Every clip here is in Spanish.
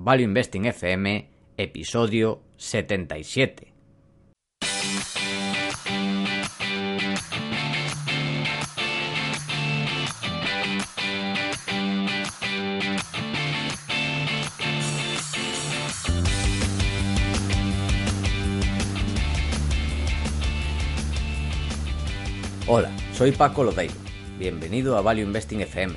Value Investing FM, episodio 77. Hola, soy Paco Lodeiro. Bienvenido a Value Investing FM,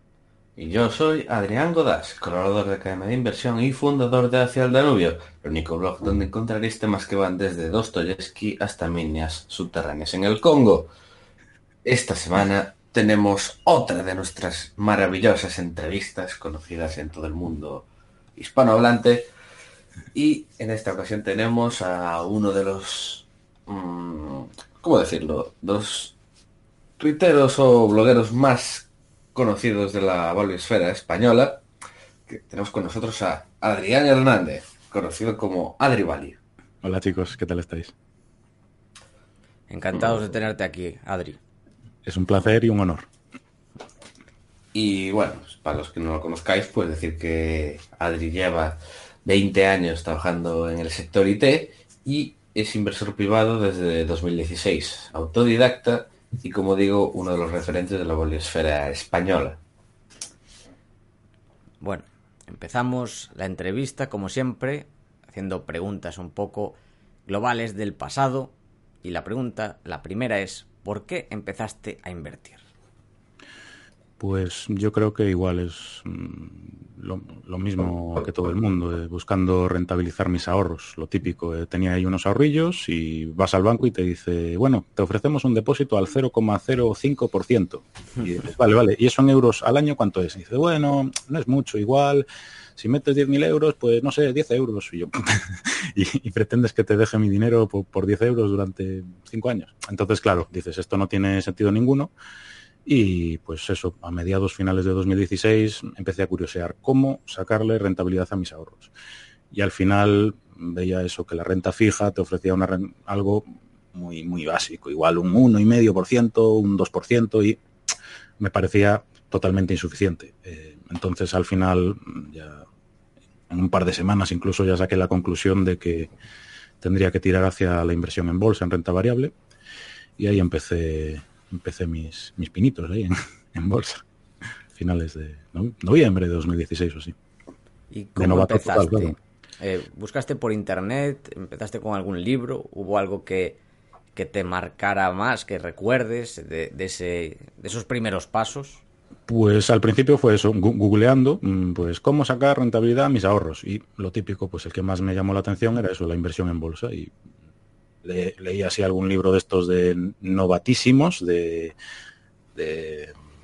Y yo soy Adrián Godás, colaborador de Academia de Inversión y fundador de Hacia el Danubio, el único blog donde encontraréis temas que van desde Dostoyevsky hasta minas subterráneas en el Congo. Esta semana tenemos otra de nuestras maravillosas entrevistas conocidas en todo el mundo hispanohablante y en esta ocasión tenemos a uno de los, mmm, ¿cómo decirlo?, dos tuiteros o blogueros más conocidos de la esfera española, que tenemos con nosotros a Adrián Hernández, conocido como Adri Bali. Hola chicos, ¿qué tal estáis? Encantados de tenerte aquí, Adri. Es un placer y un honor. Y bueno, para los que no lo conozcáis, pues decir que Adri lleva 20 años trabajando en el sector IT y es inversor privado desde 2016, autodidacta y como digo, uno de los referentes de la boliosfera española. Bueno, empezamos la entrevista como siempre haciendo preguntas un poco globales del pasado y la pregunta, la primera es, ¿por qué empezaste a invertir? Pues yo creo que igual es lo, mismo que todo el mundo, eh, buscando rentabilizar mis ahorros, lo típico. Eh, tenía ahí unos ahorrillos y vas al banco y te dice, bueno, te ofrecemos un depósito al 0,05%. Y dices, vale, vale, ¿y eso en euros al año cuánto es? Y dice, bueno, no es mucho, igual, si metes 10.000 euros, pues no sé, 10 euros. Y, yo, y, pretendes que te deje mi dinero por, por 10 euros durante 5 años. Entonces, claro, dices, esto no tiene sentido ninguno. Y pues eso, a mediados finales de 2016 empecé a curiosear cómo sacarle rentabilidad a mis ahorros. Y al final veía eso, que la renta fija te ofrecía una, algo muy, muy básico, igual un 1,5%, un 2%, y me parecía totalmente insuficiente. Eh, entonces al final, ya en un par de semanas incluso ya saqué la conclusión de que tendría que tirar hacia la inversión en bolsa, en renta variable, y ahí empecé empecé mis, mis pinitos ahí en, bolsa. Finales de noviembre de 2016 o así. ¿Y cómo empezaste? Eh, ¿Buscaste por internet? ¿Empezaste con algún libro? ¿Hubo algo que, que te marcara más, que recuerdes de, ese, de esos primeros pasos? Pues al principio fue eso, googleando, mm, pues cómo sacar rentabilidad a mis ahorros. Y lo típico, pues el que más me llamó la atención era eso, la inversión en bolsa. Y leí así algún libro de estos de novatísimos, de,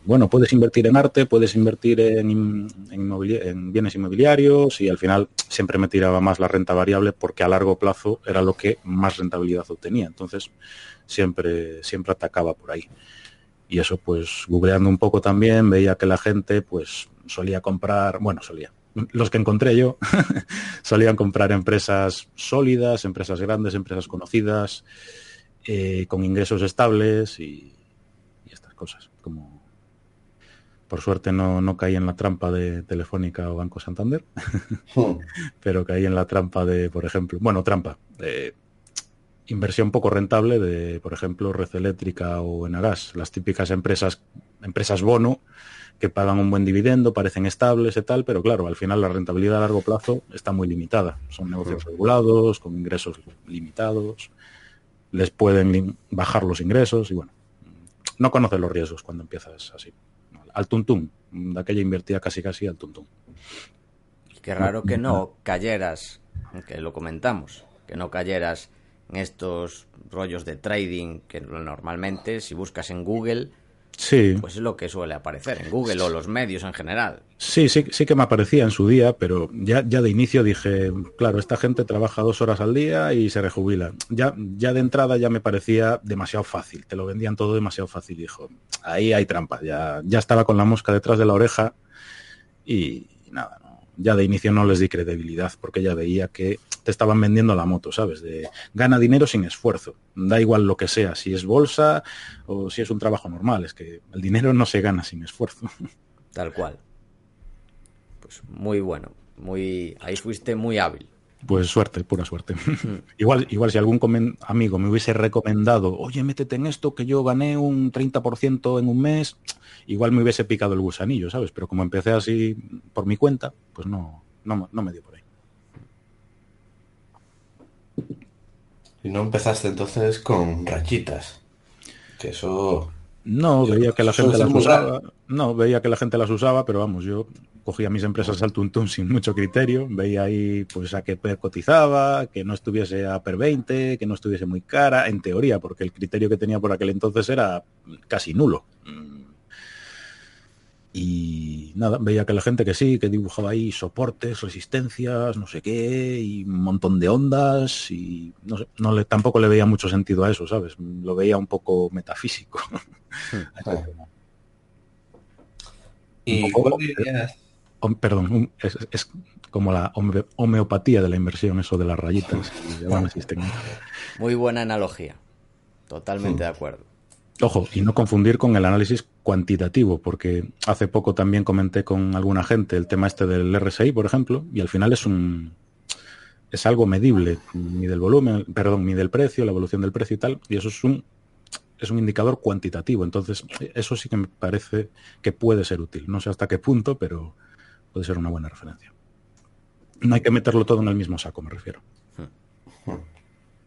bueno, puedes invertir en arte, puedes invertir en, en, bienes inmobiliarios y al final siempre me tiraba más la renta variable porque a largo plazo era lo que más rentabilidad obtenía. Entonces siempre, siempre atacaba por ahí. Y eso pues googleando un poco también veía que la gente pues solía comprar, bueno, solía, los que encontré yo solían comprar empresas sólidas, empresas grandes, empresas conocidas, eh, con ingresos estables y, estas cosas. Como por suerte no, caí en la trampa de Telefónica o Banco Santander, hmm. pero caí en la trampa de, por ejemplo, bueno, trampa, de inversión poco rentable de, por ejemplo, Red Eléctrica o Enagas, las típicas empresas, empresas bono que pagan un buen dividendo, parecen estables y tal, pero claro, al final la rentabilidad a largo plazo está muy limitada. Son negocios regulados, con ingresos limitados, les pueden bajar los ingresos y bueno, no conoces los riesgos cuando empiezas así. Al tuntún, de aquella invertida casi casi al tuntún. Qué raro que no cayeras, que lo comentamos, que no cayeras en estos rollos de trading que normalmente si buscas en Google Sí. Pues es lo que suele aparecer en Google o los medios en general. Sí, sí, sí que me aparecía en su día, pero ya, ya de inicio dije, claro, esta gente trabaja dos horas al día y se rejubila. Ya, ya de entrada ya me parecía demasiado fácil, te lo vendían todo demasiado fácil, dijo. Ahí hay trampa, ya, ya estaba con la mosca detrás de la oreja y nada, no, ya de inicio no les di credibilidad porque ya veía que te estaban vendiendo la moto, ¿sabes? De gana dinero sin esfuerzo. Da igual lo que sea, si es bolsa o si es un trabajo normal, es que el dinero no se gana sin esfuerzo. Tal cual. Pues muy bueno, muy ahí fuiste muy hábil. Pues suerte, pura suerte. igual, igual si algún amigo me hubiese recomendado, oye, métete en esto, que yo gané un 30% en un mes, igual me hubiese picado el gusanillo, ¿sabes? Pero como empecé así por mi cuenta, pues no, no, no me dio por ahí. Y no empezaste entonces con rachitas. Que eso. No, veía que la gente las usaba. No, veía que la gente las usaba, pero vamos, yo cogía mis empresas al tuntún sin mucho criterio, veía ahí pues a qué per cotizaba, que no estuviese a per 20, que no estuviese muy cara, en teoría, porque el criterio que tenía por aquel entonces era casi nulo. Y nada, veía que la gente que sí, que dibujaba ahí soportes, resistencias, no sé qué, y un montón de ondas, y no sé, no le, tampoco le veía mucho sentido a eso, ¿sabes? Lo veía un poco metafísico. ¿Y cuál dirías? Perdón, es, es, como la homeopatía de la inversión, eso de las rayitas. Muy buena analogía. Totalmente de acuerdo. Ojo, y no confundir con el análisis cuantitativo, porque hace poco también comenté con alguna gente el tema este del RSI, por ejemplo, y al final es un es algo medible, mide el volumen, perdón, mide el precio, la evolución del precio y tal, y eso es un es un indicador cuantitativo, entonces eso sí que me parece que puede ser útil. No sé hasta qué punto, pero puede ser una buena referencia. No hay que meterlo todo en el mismo saco, me refiero.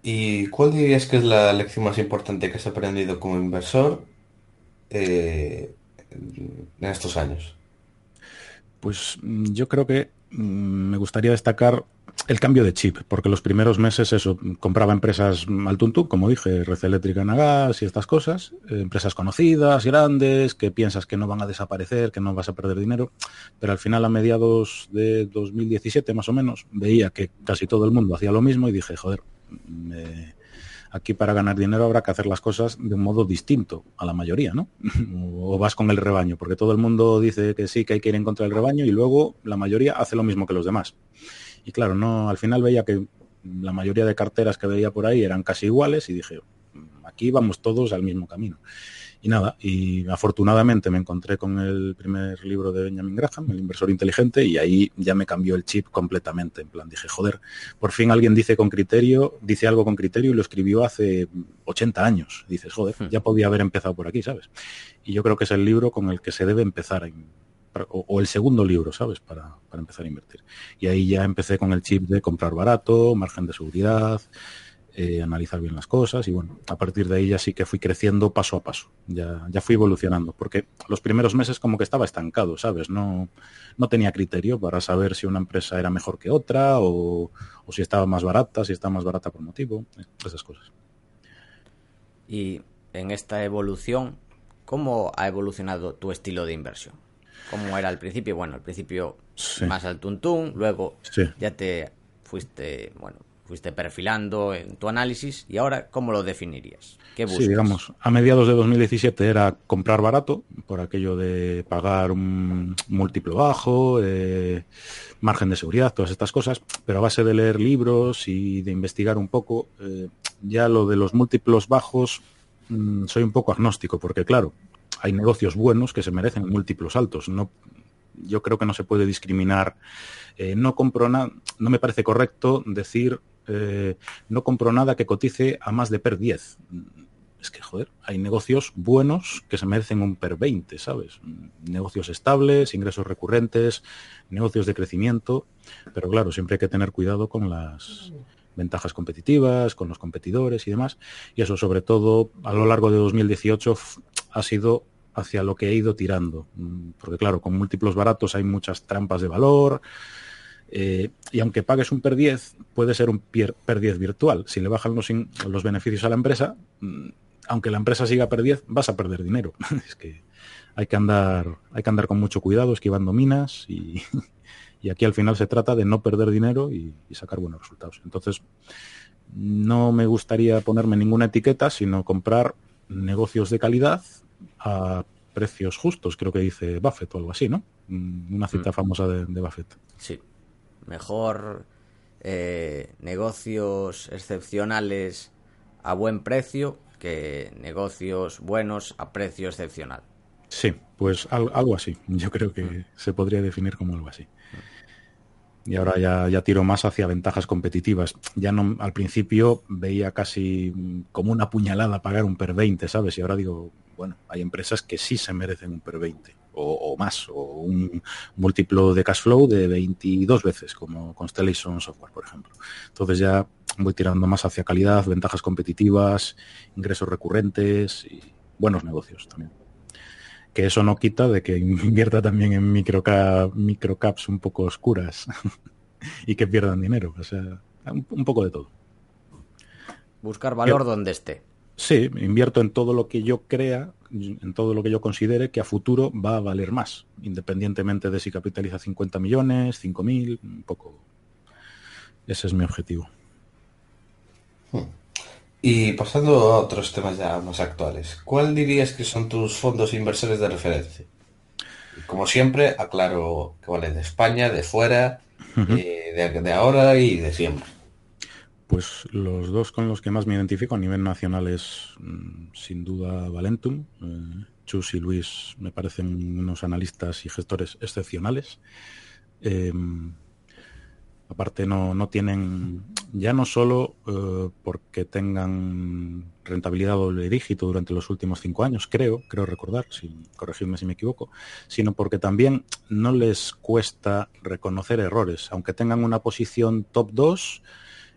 ¿Y cuál dirías que es la lección más importante que has aprendido como inversor eh, en estos años? Pues yo creo que me gustaría destacar el cambio de chip, porque los primeros meses eso, compraba empresas al tuntún, como dije, Red Eléctrica, Nagas y estas cosas, eh, empresas conocidas, grandes, que piensas que no van a desaparecer, que no vas a perder dinero, pero al final a mediados de 2017 más o menos veía que casi todo el mundo hacía lo mismo y dije, joder, aquí para ganar dinero habrá que hacer las cosas de un modo distinto a la mayoría, ¿no? o vas con el rebaño, porque todo el mundo dice que sí, que hay que ir en contra del rebaño y luego la mayoría hace lo mismo que los demás. Y claro, no, al final veía que la mayoría de carteras que veía por ahí eran casi iguales y dije, aquí vamos todos al mismo camino. Y nada, y afortunadamente me encontré con el primer libro de Benjamin Graham, El inversor inteligente, y ahí ya me cambió el chip completamente. En plan, dije, joder, por fin alguien dice con criterio, dice algo con criterio y lo escribió hace 80 años. Dices, joder, ya podía haber empezado por aquí, ¿sabes? Y yo creo que es el libro con el que se debe empezar o, el segundo libro, ¿sabes? Para, para empezar a invertir. Y ahí ya empecé con el chip de comprar barato, margen de seguridad, eh, analizar bien las cosas y bueno, a partir de ahí ya sí que fui creciendo paso a paso, ya, ya fui evolucionando, porque los primeros meses como que estaba estancado, ¿sabes? No, no tenía criterio para saber si una empresa era mejor que otra o, o si estaba más barata, si estaba más barata por motivo, esas cosas. Y en esta evolución, ¿cómo ha evolucionado tu estilo de inversión? ¿Cómo era al principio? Bueno, al principio sí. más al tuntún, luego sí. ya te fuiste, bueno, fuiste perfilando en tu análisis y ahora, ¿cómo lo definirías? ¿Qué buscas? Sí, digamos, a mediados de 2017 era comprar barato, por aquello de pagar un múltiplo bajo, eh, margen de seguridad, todas estas cosas, pero a base de leer libros y de investigar un poco, eh, ya lo de los múltiplos bajos mmm, soy un poco agnóstico, porque claro, hay negocios buenos que se merecen múltiplos altos. No, yo creo que no se puede discriminar. Eh, no compro nada, no me parece correcto decir eh, no compro nada que cotice a más de per 10. Es que, joder, hay negocios buenos que se merecen un per 20, ¿sabes? Negocios estables, ingresos recurrentes, negocios de crecimiento, pero claro, siempre hay que tener cuidado con las ventajas competitivas, con los competidores y demás. Y eso, sobre todo, a lo largo de 2018 ha sido hacia lo que he ido tirando. Porque claro, con múltiplos baratos hay muchas trampas de valor, eh, y aunque pagues un PER 10, puede ser un PER 10 virtual. Si le bajan los, los beneficios a la empresa, aunque la empresa siga perdiendo, vas a perder dinero. es que hay que andar, hay que andar con mucho cuidado, esquivando minas y, y aquí al final se trata de no perder dinero y, sacar buenos resultados. Entonces, no me gustaría ponerme ninguna etiqueta, sino comprar negocios de calidad a precios justos, creo que dice Buffett o algo así, ¿no? Mm, una cita mm. famosa de, Buffett. Sí. Mejor eh, negocios excepcionales a buen precio que negocios buenos a precio excepcional. Sí, pues algo así. Yo creo que mm. se podría definir como algo así. Y ahora ya, ya tiro más hacia ventajas competitivas. Ya no, al principio veía casi como una puñalada pagar un per 20, ¿sabes? Y ahora digo, bueno, hay empresas que sí se merecen un per 20 o, más, o un múltiplo de cash flow de 22 veces, como Constellation Software, por ejemplo. Entonces ya voy tirando más hacia calidad, ventajas competitivas, ingresos recurrentes y buenos negocios también que eso no quita de que invierta también en microcap, microcaps un poco oscuras y que pierdan dinero. O sea, un, poco de todo. Buscar valor donde esté. Sí, invierto en todo lo que yo crea, en todo lo que yo considere que a futuro va a valer más, independientemente de si capitaliza 50 millones, 5.000, un poco. Ese es mi objetivo. Hmm. Y pasando a otros temas ya más actuales, ¿cuál dirías que son tus fondos inversores de referencia? Como siempre, aclaro que vale de España, de fuera, eh, de, ahora y de siempre. Pues los dos con los que más me identifico a nivel nacional es mm, sin duda Valentum. Eh, Chus y Luis me parecen unos analistas y gestores excepcionales. Em, Aparte no, no tienen, ya no solo eh, porque tengan rentabilidad doble dígito durante los últimos cinco años, creo, creo recordar, si, corregidme si me equivoco, sino porque también no les cuesta reconocer errores. Aunque tengan una posición top 2,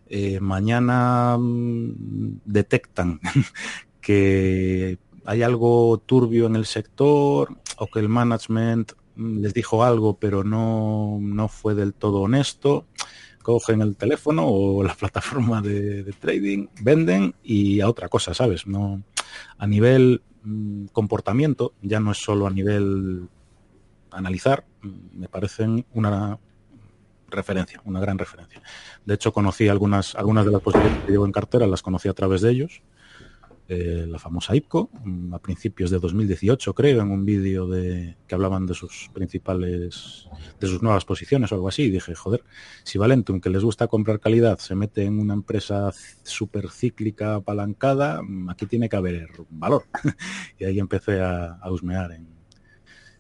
eh, mañana mm, detectan que hay algo turbio en el sector o que el management les dijo algo pero no, no fue del todo honesto, cogen el teléfono o la plataforma de, trading, venden y a otra cosa, ¿sabes? No, a nivel mm, comportamiento, ya no es solo a nivel analizar, mm, me parecen una referencia, una gran referencia. De hecho, conocí algunas, algunas de las posibilidades que llevo en cartera, las conocí a través de ellos eh, la famosa IPCO, mm, a principios de 2018, creo, en un vídeo de que hablaban de sus principales, de sus nuevas posiciones o algo así. Y dije, joder, si Valentum, que les gusta comprar calidad, se mete en una empresa súper cíclica, apalancada, mm, aquí tiene que haber valor. y ahí empecé a, husmear en,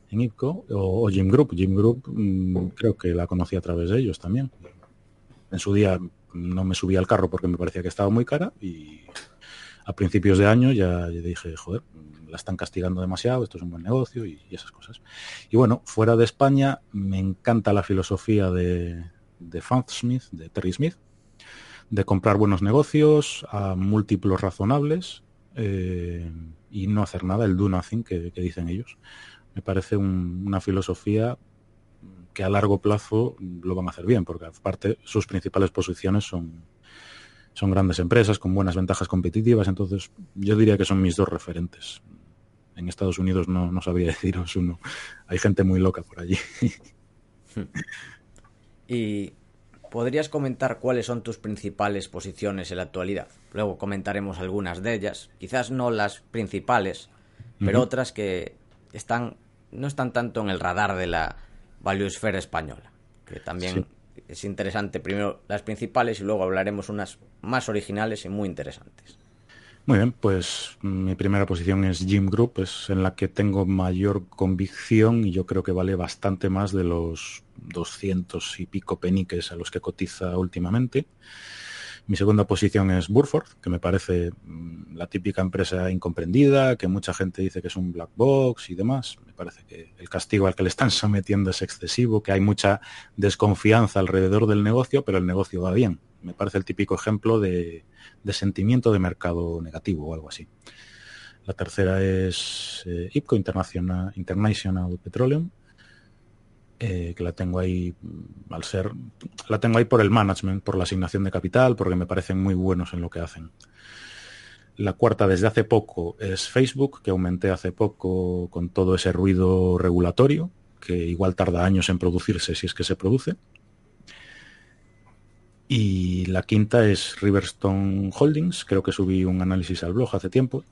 en IPCO o, Jim Group. Jim Group mm, creo que la conocí a través de ellos también. En su día no me subí al carro porque me parecía que estaba muy cara y a principios de año ya, dije, joder, la están castigando demasiado, esto es un buen negocio y, esas cosas. Y bueno, fuera de España me encanta la filosofía de, de Smith, de Terry Smith, de comprar buenos negocios a múltiplos razonables eh, y no hacer nada, el do nothing que, dicen ellos. Me parece una filosofía que a largo plazo lo van a hacer bien, porque aparte sus principales posiciones son, son grandes empresas con buenas ventajas competitivas, entonces yo diría que son mis dos referentes. En Estados Unidos no, no sabía deciros uno. Hay gente muy loca por allí. ¿Y podrías comentar cuáles son tus principales posiciones en la actualidad? Luego comentaremos algunas de ellas, quizás no las principales, pero otras que están no están tanto en el radar de la esfera española, que también es interesante primero las principales y luego hablaremos unas más originales y muy interesantes. Muy bien, pues mi primera posición es Jim Group, es en la que tengo mayor convicción y yo creo que vale bastante más de los 200 y pico peniques a los que cotiza últimamente. Mi segunda posición es Burford, que me parece mm, la típica empresa incomprendida, que mucha gente dice que es un black box y demás. Me parece que el castigo al que le están sometiendo es excesivo, que hay mucha desconfianza alrededor del negocio, pero el negocio va bien. Me parece el típico ejemplo de, sentimiento de mercado negativo o algo así. La tercera es eh, IPCO, International, International Petroleum, eh, que la tengo ahí mm, al ser, la tengo ahí por el management, por la asignación de capital, porque me parecen muy buenos en lo que hacen. La cuarta desde hace poco es Facebook, que aumenté hace poco con todo ese ruido regulatorio, que igual tarda años en producirse si es que se produce. Y la quinta es Riverstone Holdings, creo que subí un análisis al blog hace tiempo.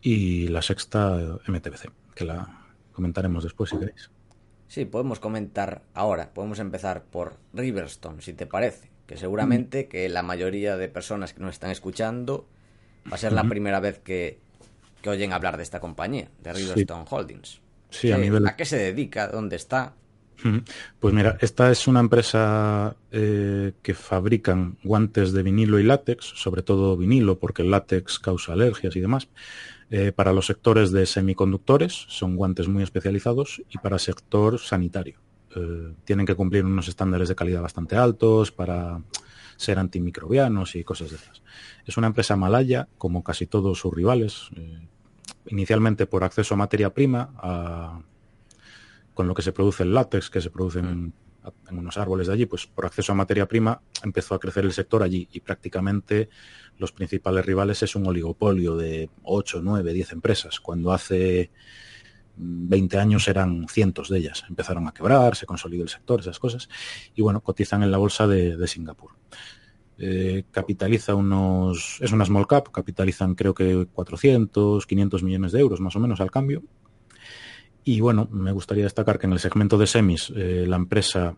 Y la sexta MTBC, que la comentaremos después si queréis. Sí, podemos comentar ahora, podemos empezar por Riverstone, si te parece, que seguramente que la mayoría de personas que nos están escuchando va a ser la primera vez que, que oyen hablar de esta compañía, de Riverstone Holdings. Sí, a nivel... ¿A qué se dedica? ¿Dónde está? Pues mira, esta es una empresa eh, que fabrican guantes de vinilo y látex, sobre todo vinilo, porque el látex causa alergias y demás. Eh, para los sectores de semiconductores, son guantes muy especializados, y para sector sanitario. Eh, tienen que cumplir unos estándares de calidad bastante altos para ser antimicrobianos y cosas de esas. Es una empresa malaya, como casi todos sus rivales, inicialmente por acceso a materia prima, con lo que se produce el látex, que se produce en, unos árboles de allí, pues por acceso a materia prima empezó a crecer el sector allí y prácticamente los principales rivales es un oligopolio de 8, 9, 10 empresas, cuando hace 20 años eran cientos de ellas. Empezaron a quebrar, se consolidó el sector, esas cosas, y bueno, cotizan en la bolsa de, Singapur. Eh, capitaliza unos, es una small cap, capitalizan creo que 400, 500 millones de euros más o menos al cambio, y bueno, me gustaría destacar que en el segmento de semis eh, la empresa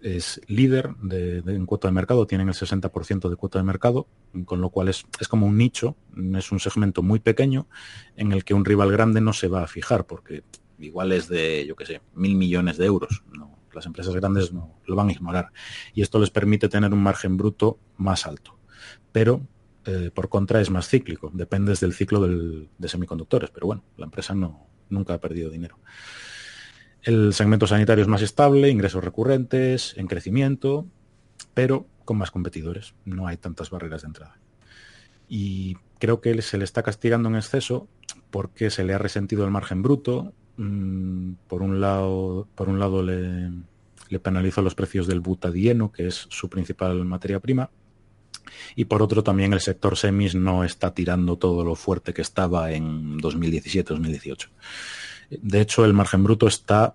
es líder de, en cuota de mercado, tienen el 60% de cuota de mercado, con lo cual es, es, como un nicho, es un segmento muy pequeño en el que un rival grande no se va a fijar, porque igual es de, yo qué sé, mil millones de euros. Las empresas grandes no lo van a ignorar. Y esto les permite tener un margen bruto más alto. Pero eh, por contra es más cíclico, depende del ciclo de semiconductores. Pero bueno, la empresa no, nunca ha perdido dinero. El segmento sanitario es más estable, ingresos recurrentes, en crecimiento, pero con más competidores. No hay tantas barreras de entrada. Y creo que se le está castigando en exceso porque se le ha resentido el margen bruto. Mm, por un lado, por un lado le, le penalizó los precios del butadieno, que es su principal materia prima, y por otro también el sector semis no está tirando todo lo fuerte que estaba en 2017-2018. De hecho, el margen bruto está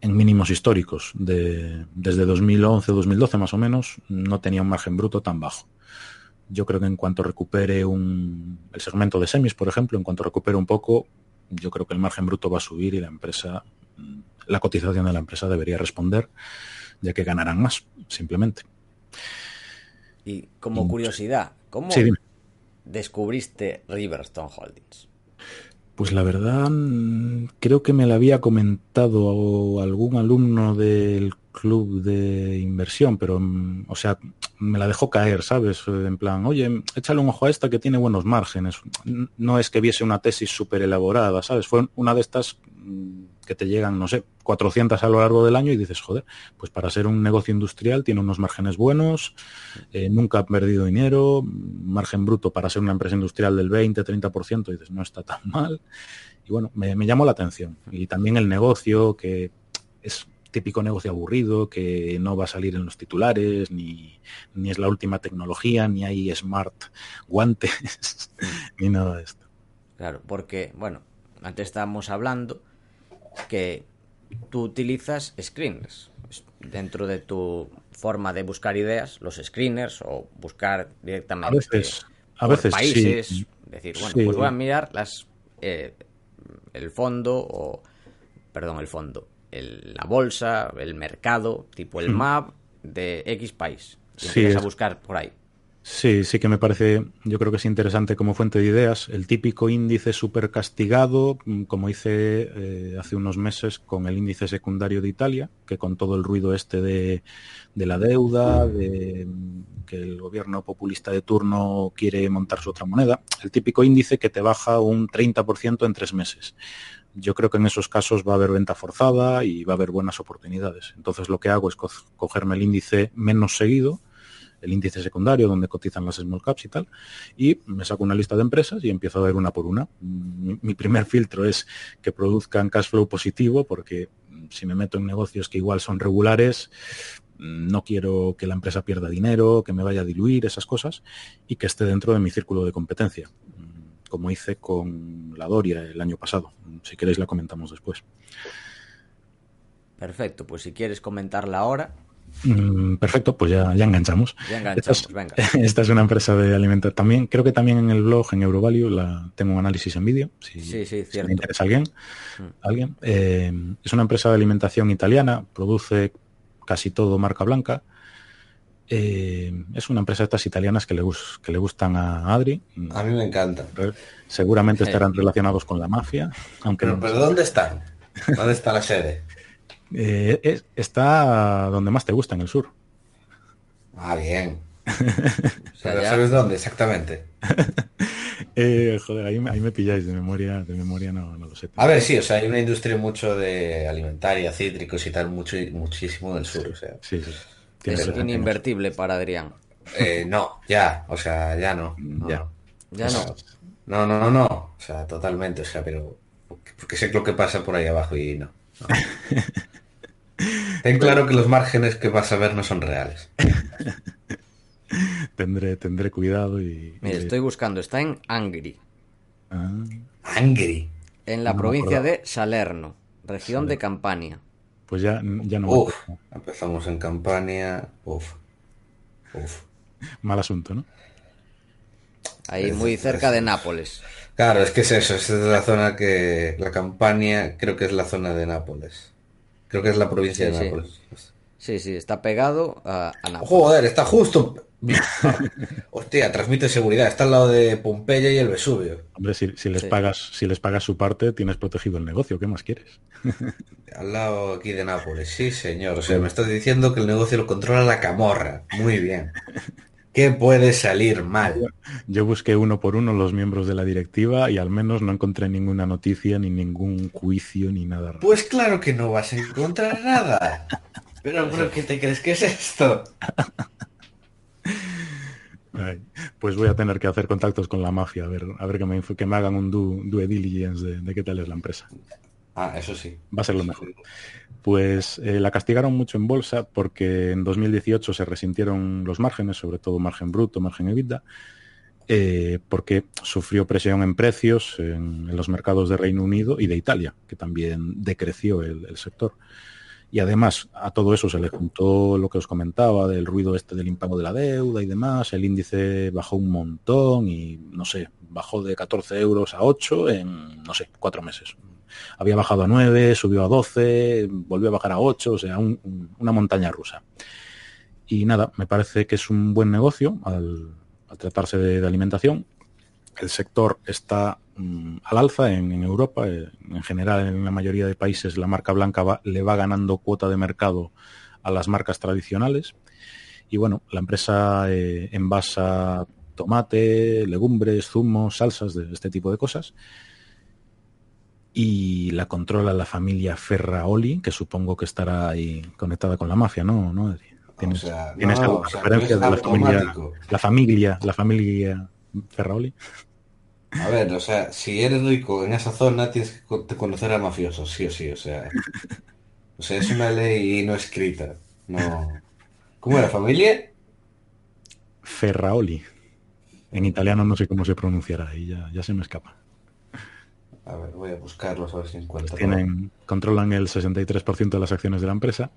en mínimos históricos. De, desde 2011-2012 más o menos no tenía un margen bruto tan bajo. Yo creo que en cuanto recupere un, el segmento de semis, por ejemplo, en cuanto recupere un poco, yo creo que el margen bruto va a subir y la empresa, la cotización de la empresa debería responder, ya que ganarán más, simplemente. Y como curiosidad, ¿cómo descubriste Riverstone Holdings? Pues la verdad, mm, creo que me la había comentado algún alumno del club de inversión, pero, mm, o sea, me la dejó caer, ¿sabes? En plan, oye, échale un ojo a esta que tiene buenos márgenes. No es que viese una tesis súper elaborada, ¿sabes? Fue una de estas mm, que te llegan, no sé, 400 a lo largo del año y dices, joder, pues para ser un negocio industrial tiene unos márgenes buenos, eh, nunca ha perdido dinero, margen bruto para ser una empresa industrial del 20-30%, y dices, no está tan mal. Y bueno, me, me llamó la atención. Y también el negocio, que es típico negocio aburrido, que no va a salir en los titulares, ni, ni es la última tecnología, ni hay smart guantes, ni nada de esto. Claro, porque, bueno, antes estábamos hablando que tú utilizas screeners dentro de tu forma de buscar ideas, los screeners o buscar directamente a veces, a veces países, decir, bueno, pues voy a mirar las eh, el fondo o perdón, el fondo, la bolsa, el mercado, tipo el hmm. map de X país. Y empiezas a buscar por ahí. Sí, sí que me parece, yo creo que es interesante como fuente de ideas. El típico índice súper castigado, mm, como hice eh, hace unos meses con el índice secundario de Italia, que con todo el ruido este de, la deuda, de mm, que el gobierno populista de turno quiere montar su otra moneda, el típico índice que te baja un 30% en tres meses. Yo creo que en esos casos va a haber venta forzada y va a haber buenas oportunidades. Entonces lo que hago es cogerme el índice menos seguido, el índice secundario donde cotizan las small caps y tal, y me saco una lista de empresas y empiezo a ver una por una. Mi, primer filtro es que produzcan cash flow positivo, porque si me meto en negocios que igual son regulares, no quiero que la empresa pierda dinero, que me vaya a diluir, esas cosas, y que esté dentro de mi círculo de competencia, como hice con la Doria el año pasado. Si queréis la comentamos después. Perfecto, pues si quieres comentarla ahora, Mm, perfecto, pues ya, ya enganchamos. esta, es, venga. esta, es, una empresa de alimentos. También, creo que también en el blog, en Eurovalue, la, tengo un análisis en vídeo. Si, sí, sí, cierto. Si interesa a alguien. Mm. alguien. Eh, es una empresa de alimentación italiana, produce casi todo marca blanca. Eh, es una empresa de estas italianas que le, que le gustan a Adri. A mí me encanta. Seguramente estarán relacionados con la mafia. Aunque pero, pero ¿dónde están? ¿Dónde está la sede? Eh, está donde más te gusta, en el sur. Ah, bien. ¿Sabes dónde exactamente? eh, joder, ahí, me pilláis de memoria, de memoria no, lo sé. A ver, sí, o sea, hay una industria mucho de alimentaria, cítricos y tal, mucho, muchísimo del sur, o sea. Sí, sí. Es ininvertible para Adrián. Eh, no, ya, o sea, ya no. ya. Ya no. No, no, no, no. O sea, totalmente, o sea, pero porque sé lo que pasa por ahí abajo y no. no. Ten claro que los márgenes que vas a ver no son reales. tendré, tendré cuidado y. Mire, estoy buscando, está en Angri. Ah. Angri. En la provincia de Salerno, región de Campania. Pues ya, ya no. Uf, empezamos en Campania. Uf. Uf. Mal asunto, ¿no? Ahí muy cerca de Nápoles. Claro, es que es eso, es la zona que. La Campania creo que es la zona de Nápoles. Creo que es la provincia sí, de sí. Nápoles. Sí, sí, está pegado a, a Nápoles. Joder, está justo. Hostia, transmite seguridad. Está al lado de Pompeya y el Vesubio. Hombre, si, si les Sí. pagas, si les pagas su parte, tienes protegido el negocio. ¿Qué más quieres? Al lado aquí de Nápoles. Sí, señor. O sea, me estás diciendo que el negocio lo controla la camorra. Muy bien. ¿Qué puede salir mal? Yo busqué uno por uno los miembros de la directiva y al menos no encontré ninguna noticia, ni ningún juicio, ni nada. raro. Pues claro que no vas a encontrar nada. Pero, pero ¿qué te crees que es esto? Ay, pues voy a tener que hacer contactos con la mafia, a ver, a ver que me, inf- que me hagan un due, due diligence de, de qué tal es la empresa. Ah, eso sí. Va a ser lo mejor. Pues eh, la castigaron mucho en bolsa porque en 2018 se resintieron los márgenes, sobre todo margen bruto, margen EBITDA, eh, porque sufrió presión en precios en, en los mercados de Reino Unido y de Italia, que también decreció el, el sector. Y además a todo eso se le juntó lo que os comentaba del ruido este del impago de la deuda y demás. El índice bajó un montón y no sé, bajó de 14 euros a 8 en, no sé, cuatro meses. Había bajado a 9, subió a 12, volvió a bajar a 8, o sea, un- un- una montaña rusa. Y nada, me parece que es un buen negocio al, tratarse de, alimentación. El sector está mm, al alza en, Europa. eh, en general, en la mayoría de países, la marca blanca le va ganando cuota de mercado a las marcas tradicionales. Y bueno, la empresa eh, envasa tomate, legumbres, zumos, salsas, de este tipo de cosas. Y la controla la familia Ferraoli, que supongo que estará ahí conectada con la mafia, ¿no? ¿No? ¿Tienes, O sea, ¿tienes no, o sea, referencia no de la familia, la familia, la familia Ferraoli? A ver, o sea, si eres rico en esa zona, tienes que conocer a mafiosos, sí o sí, o sea. O sea, es una ley no escrita. No. ¿Cómo era familia? Ferraoli. En italiano no sé cómo se pronunciará y ya, ya se me escapa. A ver, voy a buscarlos a ver si encuentro. Tienen, controlan el 63% de las acciones de la empresa.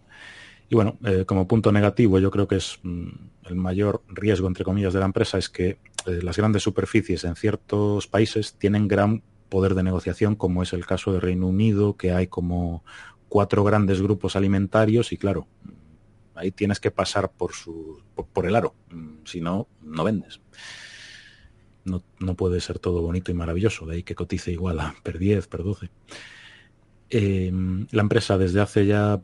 Y bueno, eh, como punto negativo, yo creo que es mm, el mayor riesgo, entre comillas, de la empresa es que eh, las grandes superficies en ciertos países tienen gran poder de negociación, como es el caso de Reino Unido, que hay como cuatro grandes grupos alimentarios y claro, ahí tienes que pasar por, su, por, el aro, mm, si no, no vendes. No, no puede ser todo bonito y maravilloso, de ahí que cotice igual a per 10, per 12. Eh, la empresa desde hace ya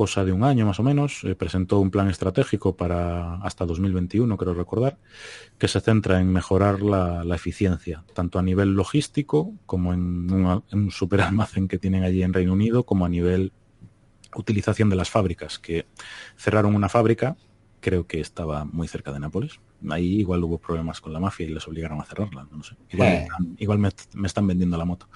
cosa de un año más o menos eh, presentó un plan estratégico para hasta 2021, creo recordar, que se centra en mejorar la, la eficiencia, tanto a nivel logístico como en, en un superalmacén que tienen allí en Reino Unido, como a nivel utilización de las fábricas, que cerraron una fábrica, creo que estaba muy cerca de Nápoles. Ahí igual hubo problemas con la mafia y les obligaron a cerrarla, no sé. Igual, Eh. me, igual me, me están vendiendo la moto.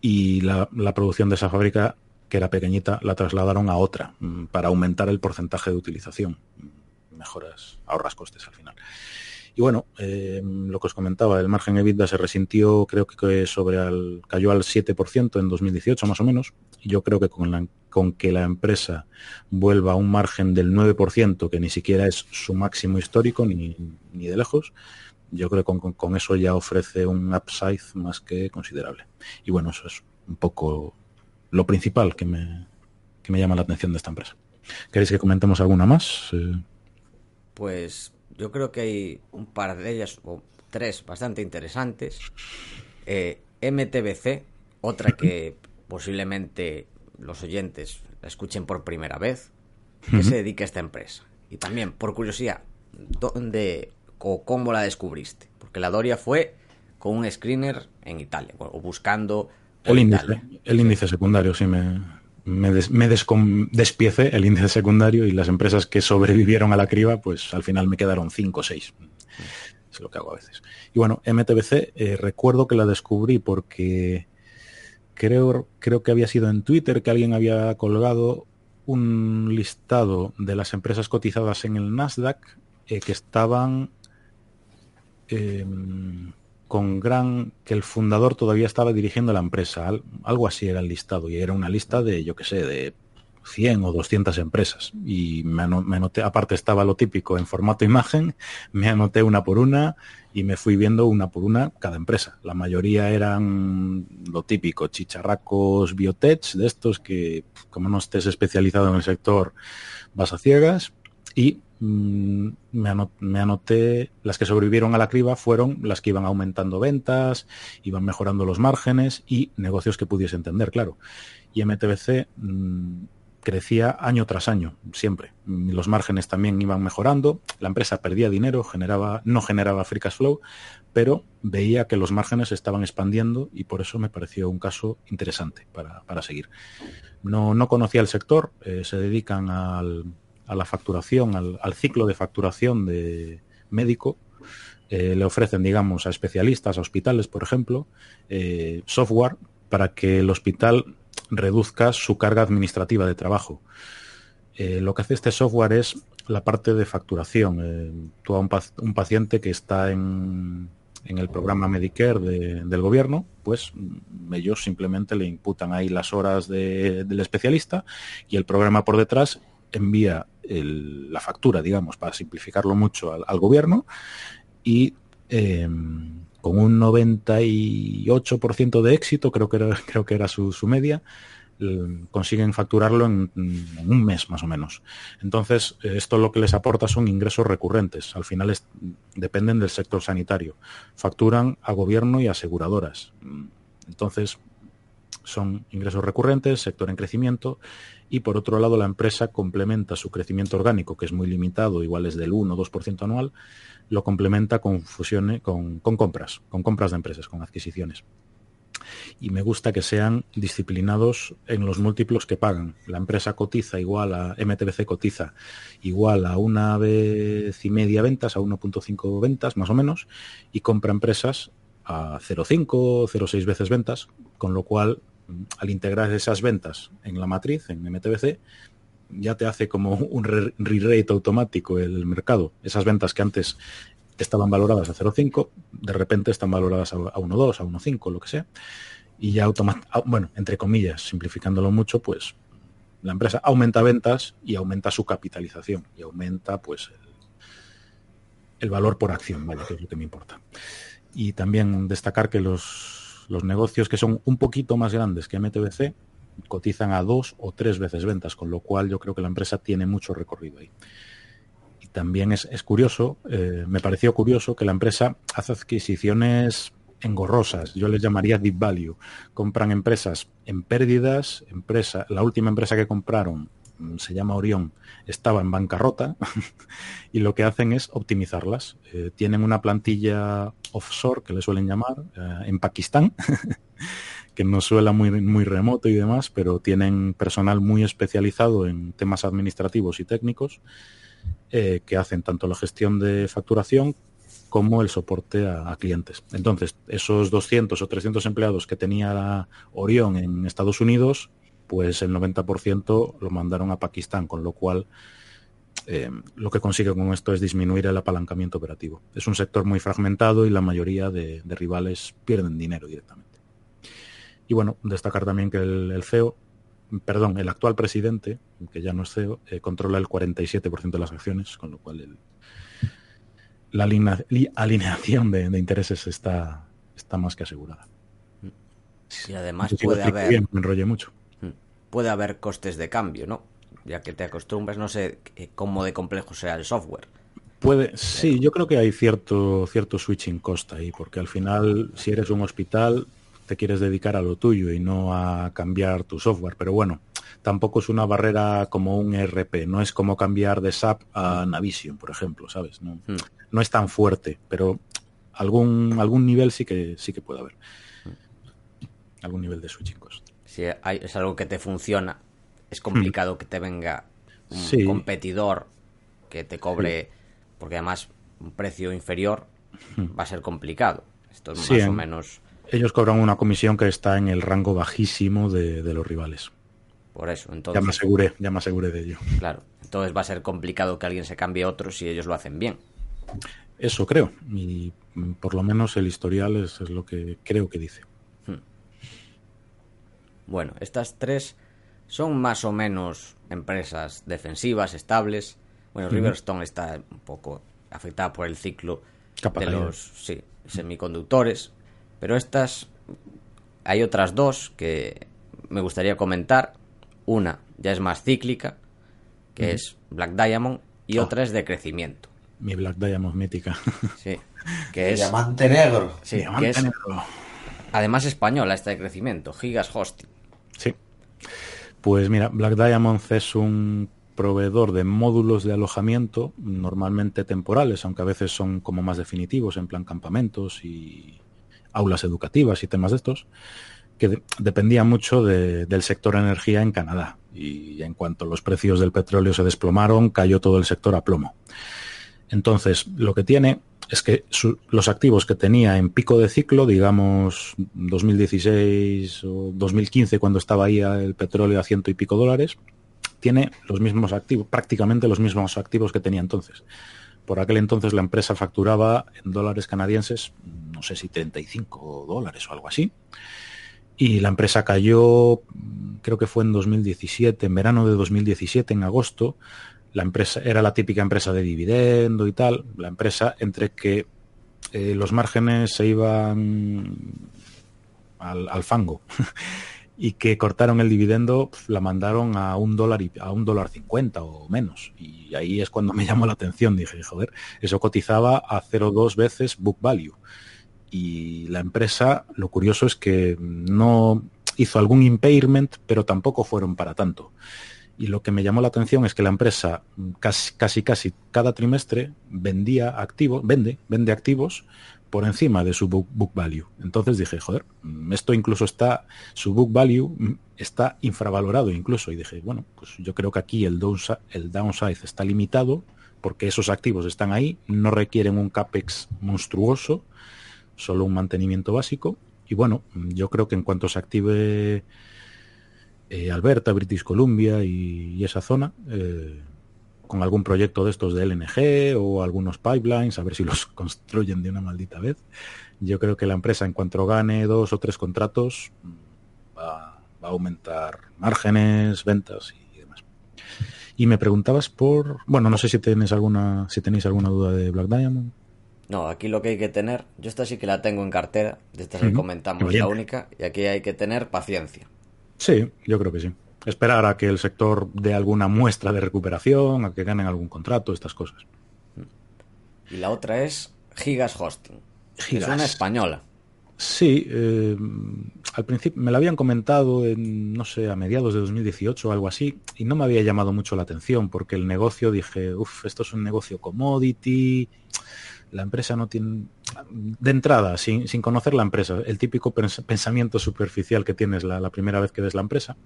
Y la, la producción de esa fábrica que era pequeñita, la trasladaron a otra mm, para aumentar el porcentaje de utilización. Mejoras, ahorras costes al final. Y bueno, eh, lo que os comentaba, el margen EBITDA se resintió, creo que sobre al, cayó al 7% en 2018 más o menos. Yo creo que con, la, con que la empresa vuelva a un margen del 9%, que ni siquiera es su máximo histórico ni, ni de lejos, yo creo que con, con, eso ya ofrece un upside más que considerable. Y bueno, eso es un poco lo principal que me, que me llama la atención de esta empresa. ¿Queréis que comentemos alguna más? Eh... Pues yo creo que hay un par de ellas, o tres bastante interesantes. Eh, MTBC, otra que posiblemente los oyentes la escuchen por primera vez, que se dedica a esta empresa. Y también, por curiosidad, ¿dónde o cómo la descubriste? Porque la Doria fue con un screener en Italia, o buscando... El índice, el índice secundario, sí me, me, des, me despiece el índice secundario y las empresas que sobrevivieron a la criba, pues al final me quedaron 5 o 6. Es lo que hago a veces. Y bueno, MTBC, eh, recuerdo que la descubrí porque creo, creo que había sido en Twitter que alguien había colgado un listado de las empresas cotizadas en el Nasdaq eh, que estaban eh, con gran que el fundador todavía estaba dirigiendo la empresa, algo así era el listado y era una lista de yo que sé, de 100 o 200 empresas y me, anoté, aparte estaba lo típico en formato imagen, me anoté una por una y me fui viendo una por una cada empresa. La mayoría eran lo típico, chicharracos biotech, de estos que como no estés especializado en el sector vas a ciegas y Mm, me, anoté, las que sobrevivieron a la criba fueron las que iban aumentando ventas, iban mejorando los márgenes y negocios que pudiese entender, claro. Y MTBC mm, crecía año tras año, siempre. Los márgenes también iban mejorando, la empresa perdía dinero, generaba, no generaba free cash flow, pero veía que los márgenes estaban expandiendo y por eso me pareció un caso interesante para, seguir. No, no conocía el sector, eh, se dedican al, a la facturación, al, ciclo de facturación de médico, eh, le ofrecen, digamos, a especialistas, a hospitales, por ejemplo, eh, software para que el hospital reduzca su carga administrativa de trabajo. Eh, lo que hace este software es la parte de facturación. tú a un, paciente que está en, el programa Medicare del gobierno, pues ellos simplemente le imputan ahí las horas del especialista y el programa por detrás envía la factura, digamos, para simplificarlo mucho al, gobierno y em, con un 98% de éxito, creo que era, creo que era su, media, consiguen facturarlo en, un mes más o menos. Entonces, esto lo que les aporta son ingresos recurrentes. Al final dependen del sector sanitario. Facturan a gobierno y aseguradoras. Entonces, son ingresos recurrentes, sector en crecimiento y por otro lado la empresa complementa su crecimiento orgánico, que es muy limitado, igual es del 1 o 2% anual, lo complementa con fusiones, con, compras, con compras de empresas, con adquisiciones y me gusta que sean disciplinados en los múltiplos que pagan. La empresa cotiza igual a MTBC cotiza igual a una vez y media ventas, a 1.5 ventas más o menos, y compra empresas a 0.5, 0.6 veces ventas, con lo cual al integrar esas ventas en la matriz, en MTBC, ya te hace como un re-rate automático el mercado. Esas ventas que antes estaban valoradas a 0,5, de repente están valoradas a 1,2, a 1,5, lo que sea. Y ya automáticamente, bueno, entre comillas, simplificándolo mucho, pues la empresa aumenta ventas y aumenta su capitalización y aumenta pues el, el valor por acción, ¿vale? Que es lo que me importa. Y también destacar que los los negocios que son un poquito más grandes que MTBC cotizan a dos o tres veces ventas, con lo cual yo creo que la empresa tiene mucho recorrido ahí. Y también es, curioso, eh, me pareció curioso que la empresa hace adquisiciones engorrosas, yo les llamaría deep value. Compran empresas en pérdidas, empresa, la última empresa que compraron se llama Orión, estaba en bancarrota y lo que hacen es optimizarlas. Eh, tienen una plantilla offshore, que le suelen llamar, eh, en Pakistán, que no suena muy, muy remoto y demás, pero tienen personal muy especializado en temas administrativos y técnicos eh, que hacen tanto la gestión de facturación como el soporte a, clientes. Entonces, esos 200 o 300 empleados que tenía Orión en Estados Unidos, pues el 90% lo mandaron a Pakistán, con lo cual eh, lo que consigue con esto es disminuir el apalancamiento operativo. Es un sector muy fragmentado y la mayoría de, rivales pierden dinero directamente. Y bueno, destacar también que el, CEO, perdón, el actual presidente, que ya no es CEO, eh, controla el 47% de las acciones, con lo cual la alineación de, intereses está, está más que asegurada. Y además puede haber... me enrollé mucho. Puede haber costes de cambio, ¿no? ya que te acostumbras, no sé cómo de complejo sea el software. Puede, sí, yo creo que hay cierto, cierto switching cost ahí, porque al final, si eres un hospital, te quieres dedicar a lo tuyo y no a cambiar tu software. Pero bueno, tampoco es una barrera como un ERP, no es como cambiar de SAP a Navision, por ejemplo, ¿sabes? No, hmm. no es tan fuerte, pero algún, algún nivel sí que sí que puede haber. Hmm. Algún nivel de switching cost. Si es algo que te funciona, es complicado hmm. que te venga un competidor que te cobre, porque además un precio inferior hmm. va a ser complicado. Esto es más o menos. Ellos cobran una comisión que está en el rango bajísimo de, los rivales. Por eso, entonces. Ya me aseguré, ya me aseguré de ello. Claro, entonces va a ser complicado que alguien se cambie a otro si ellos lo hacen bien. Eso creo, y por lo menos el historial es, es lo que creo que dice. Bueno, estas tres son más o menos empresas defensivas, estables. Bueno, Riverstone está un poco afectada por el ciclo de los semiconductores, pero estas hay otras dos que me gustaría comentar. Una ya es más cíclica, que es Black Diamond, y oh. otra es de crecimiento. Mi Black Diamond mítica. Sí, que es... Diamante negro. Sí, Diamante negro. Además española esta de crecimiento, Gigas Hosting. Sí. Pues mira, Black Diamonds es un proveedor de módulos de alojamiento, normalmente temporales, aunque a veces son como más definitivos, en plan campamentos y aulas educativas y temas de estos, que dependía mucho del sector energía en Canadá. Y en cuanto los precios del petróleo se desplomaron, cayó todo el sector a plomo. Entonces, lo que tiene es que los activos que tenía en pico de ciclo, digamos 2016 o 2015, cuando estaba ahí el petróleo a ciento y pico dólares, tiene los mismos activos, prácticamente los mismos activos que tenía entonces. Por aquel entonces la empresa facturaba en dólares canadienses, no sé si 35 dólares o algo así. Y la empresa cayó, creo que fue en 2017, en verano de 2017, en agosto, la empresa era la típica empresa de dividendo y tal. La empresa entre que eh, los márgenes se iban al, fango y que cortaron el dividendo, pues, la mandaron a un dólar y a un dólar cincuenta o menos. Y ahí es cuando me llamó la atención. Dije, joder, eso cotizaba a 0,2 veces book value. Y la empresa, lo curioso es que no hizo algún impairment, pero tampoco fueron para tanto. Y lo que me llamó la atención es que la empresa casi casi, casi cada trimestre vendía activos, vende, vende activos por encima de su book, value. Entonces dije, joder, esto incluso está, su book value está infravalorado incluso. Y dije, bueno, pues yo creo que aquí el el downside está limitado porque esos activos están ahí, no requieren un CAPEX monstruoso, solo un mantenimiento básico. Y bueno, yo creo que en cuanto se active eh, Alberta, British Columbia y, esa zona, eh, con algún proyecto de estos de LNG o algunos pipelines, a ver si los construyen de una maldita vez. Yo creo que la empresa, en cuanto gane dos o tres contratos, va, a aumentar márgenes, ventas y demás. Y me preguntabas por, bueno, no sé si tenéis alguna, si tenéis alguna duda de Black Diamond. No, aquí lo que hay que tener, yo esta sí que la tengo en cartera, de estas que comentamos, la única, y aquí hay que tener paciencia. Sí, yo creo que sí. Esperar a que el sector dé alguna muestra de recuperación, a que ganen algún contrato, estas cosas. Y la otra es Gigas Hosting. Gigas. Es una española. Sí, eh, al principio me lo habían comentado en, no sé, a mediados de 2018 o algo así, y no me había llamado mucho la atención porque el negocio dije, uff, esto es un negocio commodity, la empresa no tiene, de entrada, sin, conocer la empresa, el típico pensamiento superficial que tienes la, primera vez que ves la empresa.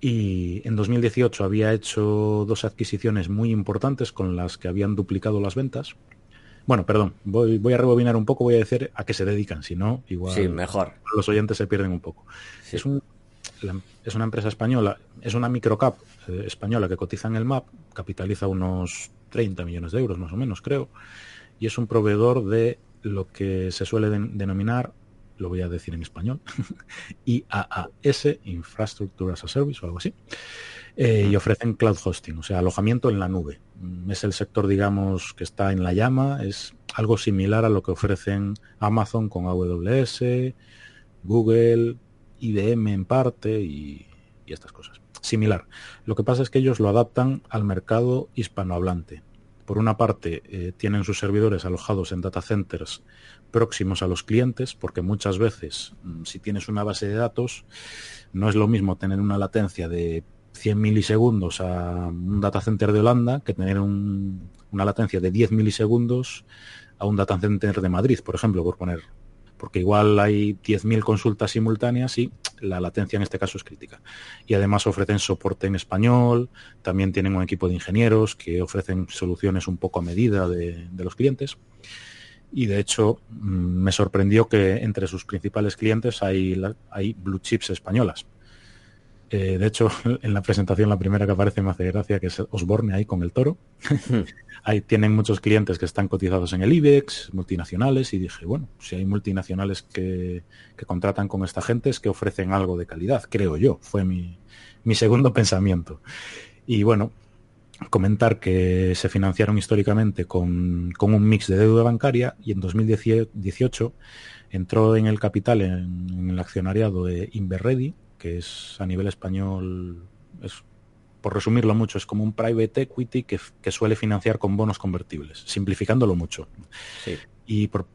Y en 2018 había hecho dos adquisiciones muy importantes con las que habían duplicado las ventas. Bueno, perdón, voy, voy a rebobinar un poco, voy a decir a qué se dedican, si no, igual mejor. los oyentes se pierden un poco. Es un, es una empresa española, es una microcap eh, española que cotiza en el MAP, capitaliza unos 30 millones de euros más o menos, creo, y es un proveedor de lo que se suele denominar, lo voy a decir en español, IaaS, Infrastructure as a Service o algo así, eh, y ofrecen cloud hosting, o sea, alojamiento en la nube. Mm, es el sector, digamos, que está en la llama, es algo similar a lo que ofrecen Amazon con AWS, Google, IBM en parte y, estas cosas. Similar. Lo que pasa es que ellos lo adaptan al mercado hispanohablante. Por una parte, eh, tienen sus servidores alojados en data centers próximos a los clientes, porque muchas veces, mm, si tienes una base de datos, no es lo mismo tener una latencia de 100 milisegundos a un data center de Holanda que tener una latencia de 10 milisegundos a un data center de Madrid, por ejemplo, por poner porque igual hay 10.000 consultas simultáneas y la latencia en este caso es crítica. Y además ofrecen soporte en español, también tienen un equipo de ingenieros que ofrecen soluciones un poco a medida de, los clientes. Y de hecho mm, me sorprendió que entre sus principales clientes hay, hay blue chips españolas. Eh, de hecho, en la presentación la primera que aparece me hace gracia que es Osborne ahí con el toro. Hmm. Ahí tienen muchos clientes que están cotizados en el IBEX, multinacionales, y dije, bueno, si hay multinacionales que, contratan con esta gente es que ofrecen algo de calidad, creo yo, fue mi, segundo pensamiento. Y bueno, comentar que se financiaron históricamente con, un mix de deuda bancaria y en 2018 entró en el capital en, el accionariado de Inverready, que es a nivel español es por resumirlo mucho, es como un private equity que, suele financiar con bonos convertibles, simplificándolo mucho. Y por,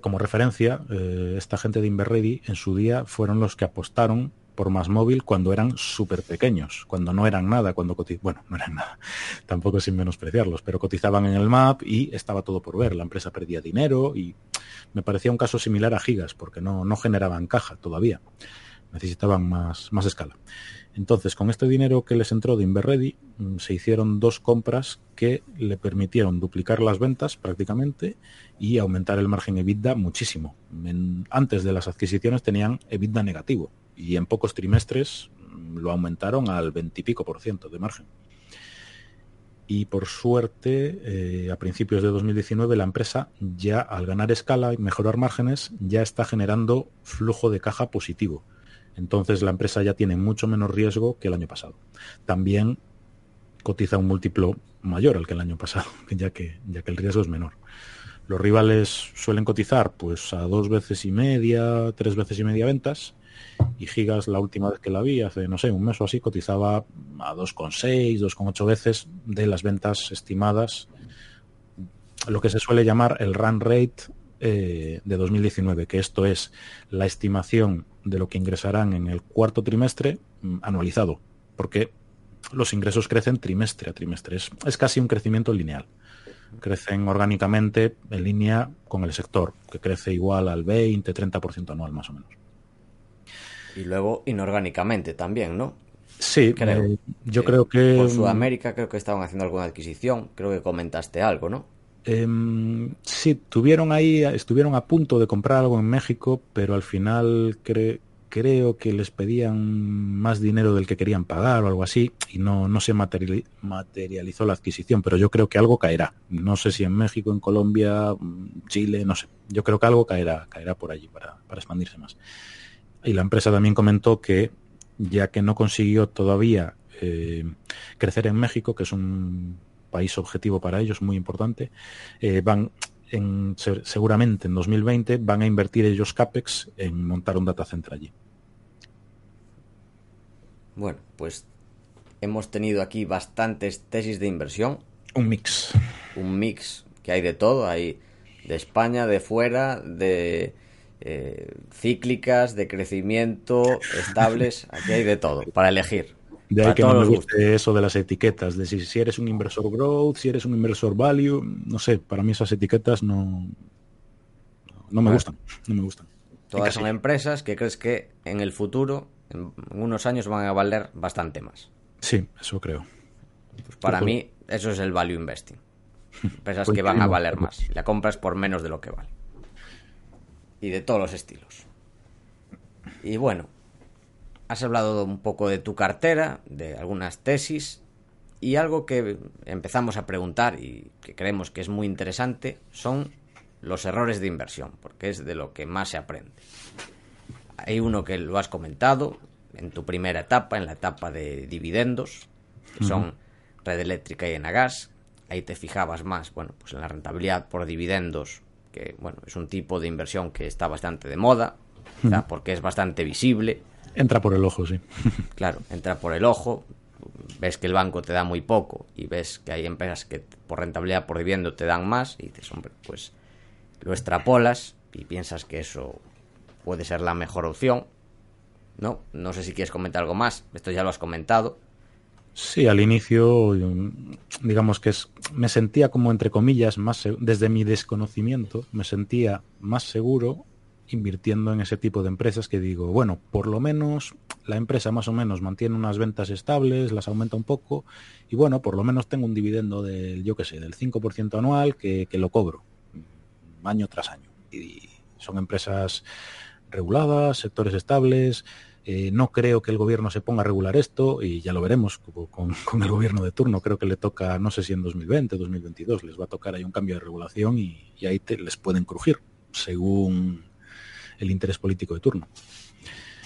como referencia, eh, esta gente de Inverready en su día fueron los que apostaron por más móvil cuando eran súper pequeños, cuando no eran nada, cuando bueno, no eran nada, tampoco sin menospreciarlos, pero cotizaban en el MAP y estaba todo por ver, la empresa perdía dinero y me parecía un caso similar a Gigas, porque no, no generaban caja todavía, necesitaban más, más escala. Entonces, con este dinero que les entró de Inverready, mm, se hicieron dos compras que le permitieron duplicar las ventas prácticamente y aumentar el margen EBITDA muchísimo. antes de las adquisiciones tenían EBITDA negativo y en pocos trimestres mm, lo aumentaron al veintipico por ciento de margen. Y por suerte, eh, a principios de 2019, la empresa ya al ganar escala y mejorar márgenes, ya está generando flujo de caja positivo entonces la empresa ya tiene mucho menos riesgo que el año pasado. También cotiza un múltiplo mayor al que el año pasado, ya que, ya que el riesgo es menor. Los rivales suelen cotizar pues a dos veces y media, tres veces y media ventas. Y Gigas, la última vez que la vi, hace, no sé, un mes o así, cotizaba a 2,6, 2,8 veces de las ventas estimadas, lo que se suele llamar el run rate eh, de 2019, que esto es la estimación de lo que ingresarán en el cuarto trimestre mm, anualizado, porque los ingresos crecen trimestre a trimestre. Es, casi un crecimiento lineal. Crecen orgánicamente en línea con el sector, que crece igual al 20-30% anual más o menos. Y luego inorgánicamente también, ¿no? Sí, creo. Eh, yo creo que... Por Sudamérica creo que estaban haciendo alguna adquisición, creo que comentaste algo, ¿no? Eh, sí, tuvieron ahí, estuvieron a punto de comprar algo en México, pero al final creo que les pedían más dinero del que querían pagar o algo así y no, se materializó la adquisición, pero yo creo que algo caerá. No sé si en México, en Colombia, Chile, no sé. Yo creo que algo caerá, caerá por allí para, expandirse más. Y la empresa también comentó que ya que no consiguió todavía eh, crecer en México, que es un país objetivo para ellos, muy importante. Eh, van en, seguramente en 2020 van a invertir ellos CAPEX en montar un data center allí. Bueno, pues hemos tenido aquí bastantes tesis de inversión. Un mix. Un mix que hay de todo, hay de España, de fuera, de eh, cíclicas, de crecimiento, estables, aquí hay de todo, para elegir. De ahí que no me guste eso de las etiquetas, de si, eres un inversor growth, si eres un inversor value, no sé, para mí esas etiquetas no, no me gustan, no me gustan. Todas son empresas que crees que en el futuro, en unos años, van a valer bastante más. Sí, eso creo. Pues para mí, eso es el value investing. Empresas que van a valer más. La compras por menos de lo que vale. Y de todos los estilos. Y bueno, has hablado un poco de tu cartera, de algunas tesis y algo que empezamos a preguntar y que creemos que es muy interesante son los errores de inversión, porque es de lo que más se aprende. Hay uno que lo has comentado en tu primera etapa, en la etapa de dividendos, que son Red Eléctrica y Enagas. Ahí te fijabas más, bueno, pues en la rentabilidad por dividendos, que bueno, es un tipo de inversión que está bastante de moda, porque es bastante visible. Entra por el ojo, sí. claro, entra por el ojo. Ves que el banco te da muy poco y ves que hay empresas que por rentabilidad por dividendo te dan más y dices, hombre, pues lo extrapolas y piensas que eso puede ser la mejor opción. No, no sé si quieres comentar algo más. Esto ya lo has comentado. Sí, al inicio, digamos que es, me sentía como entre comillas más desde mi desconocimiento, me sentía más seguro invirtiendo en ese tipo de empresas que digo, bueno, por lo menos la empresa más o menos mantiene unas ventas estables, las aumenta un poco y bueno, por lo menos tengo un dividendo del, yo qué sé, del 5% anual que, que lo cobro año tras año. Y son empresas reguladas, sectores estables. Eh, no creo que el gobierno se ponga a regular esto y ya lo veremos con, el gobierno de turno. Creo que le toca, no sé si en 2020, 2022, les va a tocar ahí un cambio de regulación y, ahí les pueden crujir según el interés político de turno.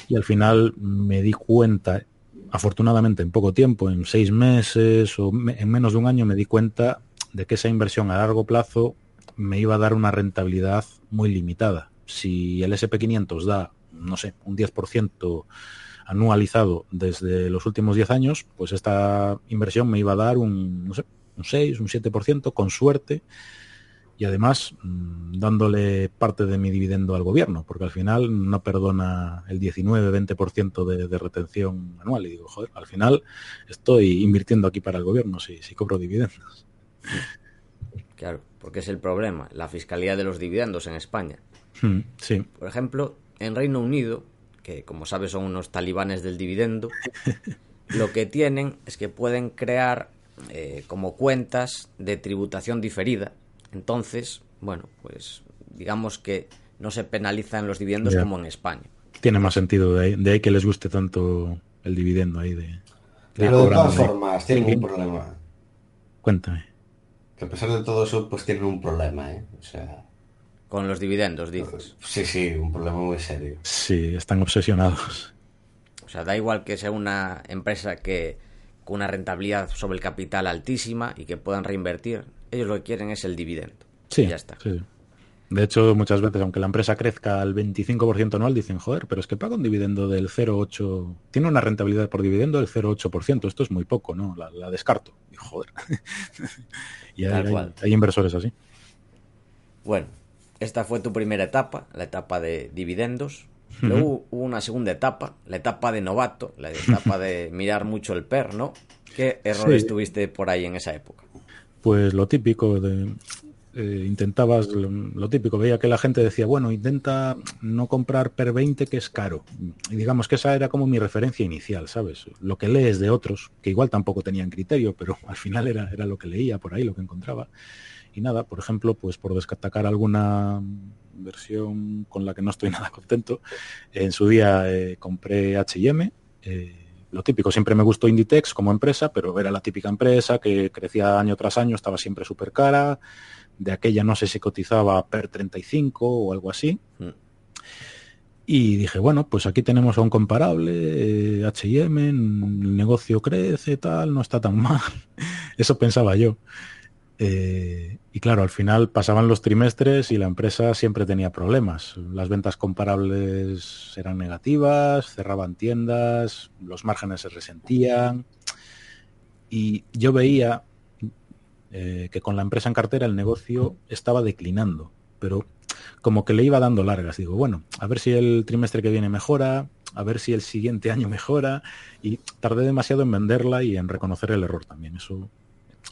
Y al final me di cuenta, afortunadamente en poco tiempo, en seis meses o en menos de un año, me di cuenta de que esa inversión a largo plazo me iba a dar una rentabilidad muy limitada. Si el SP500 da, no sé, un 10% anualizado desde los últimos 10 años, pues esta inversión me iba a dar un, no sé, un 6, un 7% con suerte y además mm, dándole parte de mi dividendo al gobierno, porque al final no perdona el 19-20% de, de retención anual. Y digo, joder, al final estoy invirtiendo aquí para el gobierno si, si cobro dividendos. Claro, porque es el problema, la fiscalidad de los dividendos en España. Hmm, sí. Por ejemplo, en Reino Unido, que como sabes son unos talibanes del dividendo, lo que tienen es que pueden crear eh, como cuentas de tributación diferida. Entonces, bueno, pues digamos que no se penalizan los dividendos como en España. Tiene más sentido de ahí, de ahí que les guste tanto el dividendo ahí de... Pero de todas formas, tienen un problema. Cuéntame. Que a pesar de todo eso, pues tienen un problema, ¿eh? O sea... Con los dividendos, dices. Sí, sí, un problema muy serio. Sí, están obsesionados. O sea, da igual que sea una empresa que con una rentabilidad sobre el capital altísima y que puedan reinvertir. Ellos lo que quieren es el dividendo. Sí, ya está. Sí. De hecho, muchas veces, aunque la empresa crezca al 25% anual, dicen, joder, pero es que paga un dividendo del 0,8%, tiene una rentabilidad por dividendo del 0,8%, esto es muy poco, ¿no? La, descarto. Y, joder. y hay, inversores así. Bueno, esta fue tu primera etapa, la etapa de dividendos. Luego hubo una segunda etapa, la etapa de novato, la etapa de mirar mucho el PER, ¿no? ¿Qué errores tuviste por ahí en esa época? Pues lo típico de eh, intentabas lo, típico, veía que la gente decía, bueno, intenta no comprar per 20 que es caro. Y digamos que esa era como mi referencia inicial, ¿sabes? Lo que lees de otros, que igual tampoco tenían criterio, pero al final era, era lo que leía por ahí, lo que encontraba. Y nada, por ejemplo, pues por destacar alguna versión con la que no estoy nada contento, en su día eh, compré H&M, lo típico, siempre me gustó Inditex como empresa, pero era la típica empresa que crecía año tras año, estaba siempre súper cara, de aquella no sé si cotizaba per 35 o algo así. Mm. Y dije, bueno, pues aquí tenemos a un comparable, H&M, el negocio crece, tal, no está tan mal. Eso pensaba yo. Eh, y claro, al final pasaban los trimestres y la empresa siempre tenía problemas. Las ventas comparables eran negativas, cerraban tiendas, los márgenes se resentían. Y yo veía eh, que con la empresa en cartera el negocio estaba declinando, pero como que le iba dando largas. Digo, bueno, a ver si el trimestre que viene mejora, a ver si el siguiente año mejora, y tardé demasiado en venderla y en reconocer el error también. Eso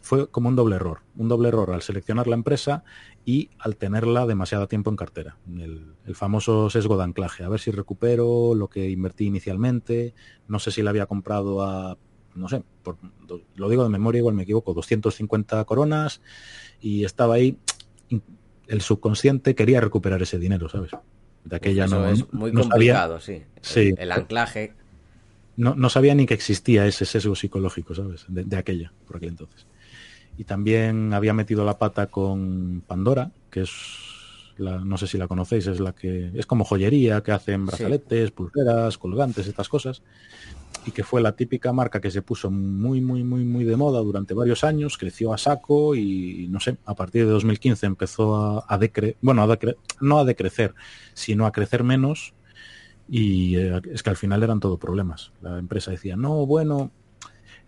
fue como un doble error. Un doble error al seleccionar la empresa y al tenerla demasiado tiempo en cartera. El, el, famoso sesgo de anclaje. A ver si recupero lo que invertí inicialmente. No sé si la había comprado a no sé, por, lo digo de memoria, igual me equivoco, 250 coronas y estaba ahí, el subconsciente quería recuperar ese dinero, ¿sabes? De aquella no, es muy complicado, sí. El, anclaje no, no, sabía ni que existía ese sesgo psicológico, ¿sabes? De, de, aquella, por aquel entonces. Y también había metido la pata con Pandora, que es la, no sé si la conocéis, es la que es como joyería, que hacen brazaletes, sí. pulseras, colgantes, estas cosas. Y que fue la típica marca que se puso muy, muy, muy, muy de moda durante varios años, creció a saco y no sé, a partir de 2015 empezó a, a decre bueno, a decre no a decrecer, sino a crecer menos y eh, es que al final eran todo problemas. La empresa decía, no, bueno,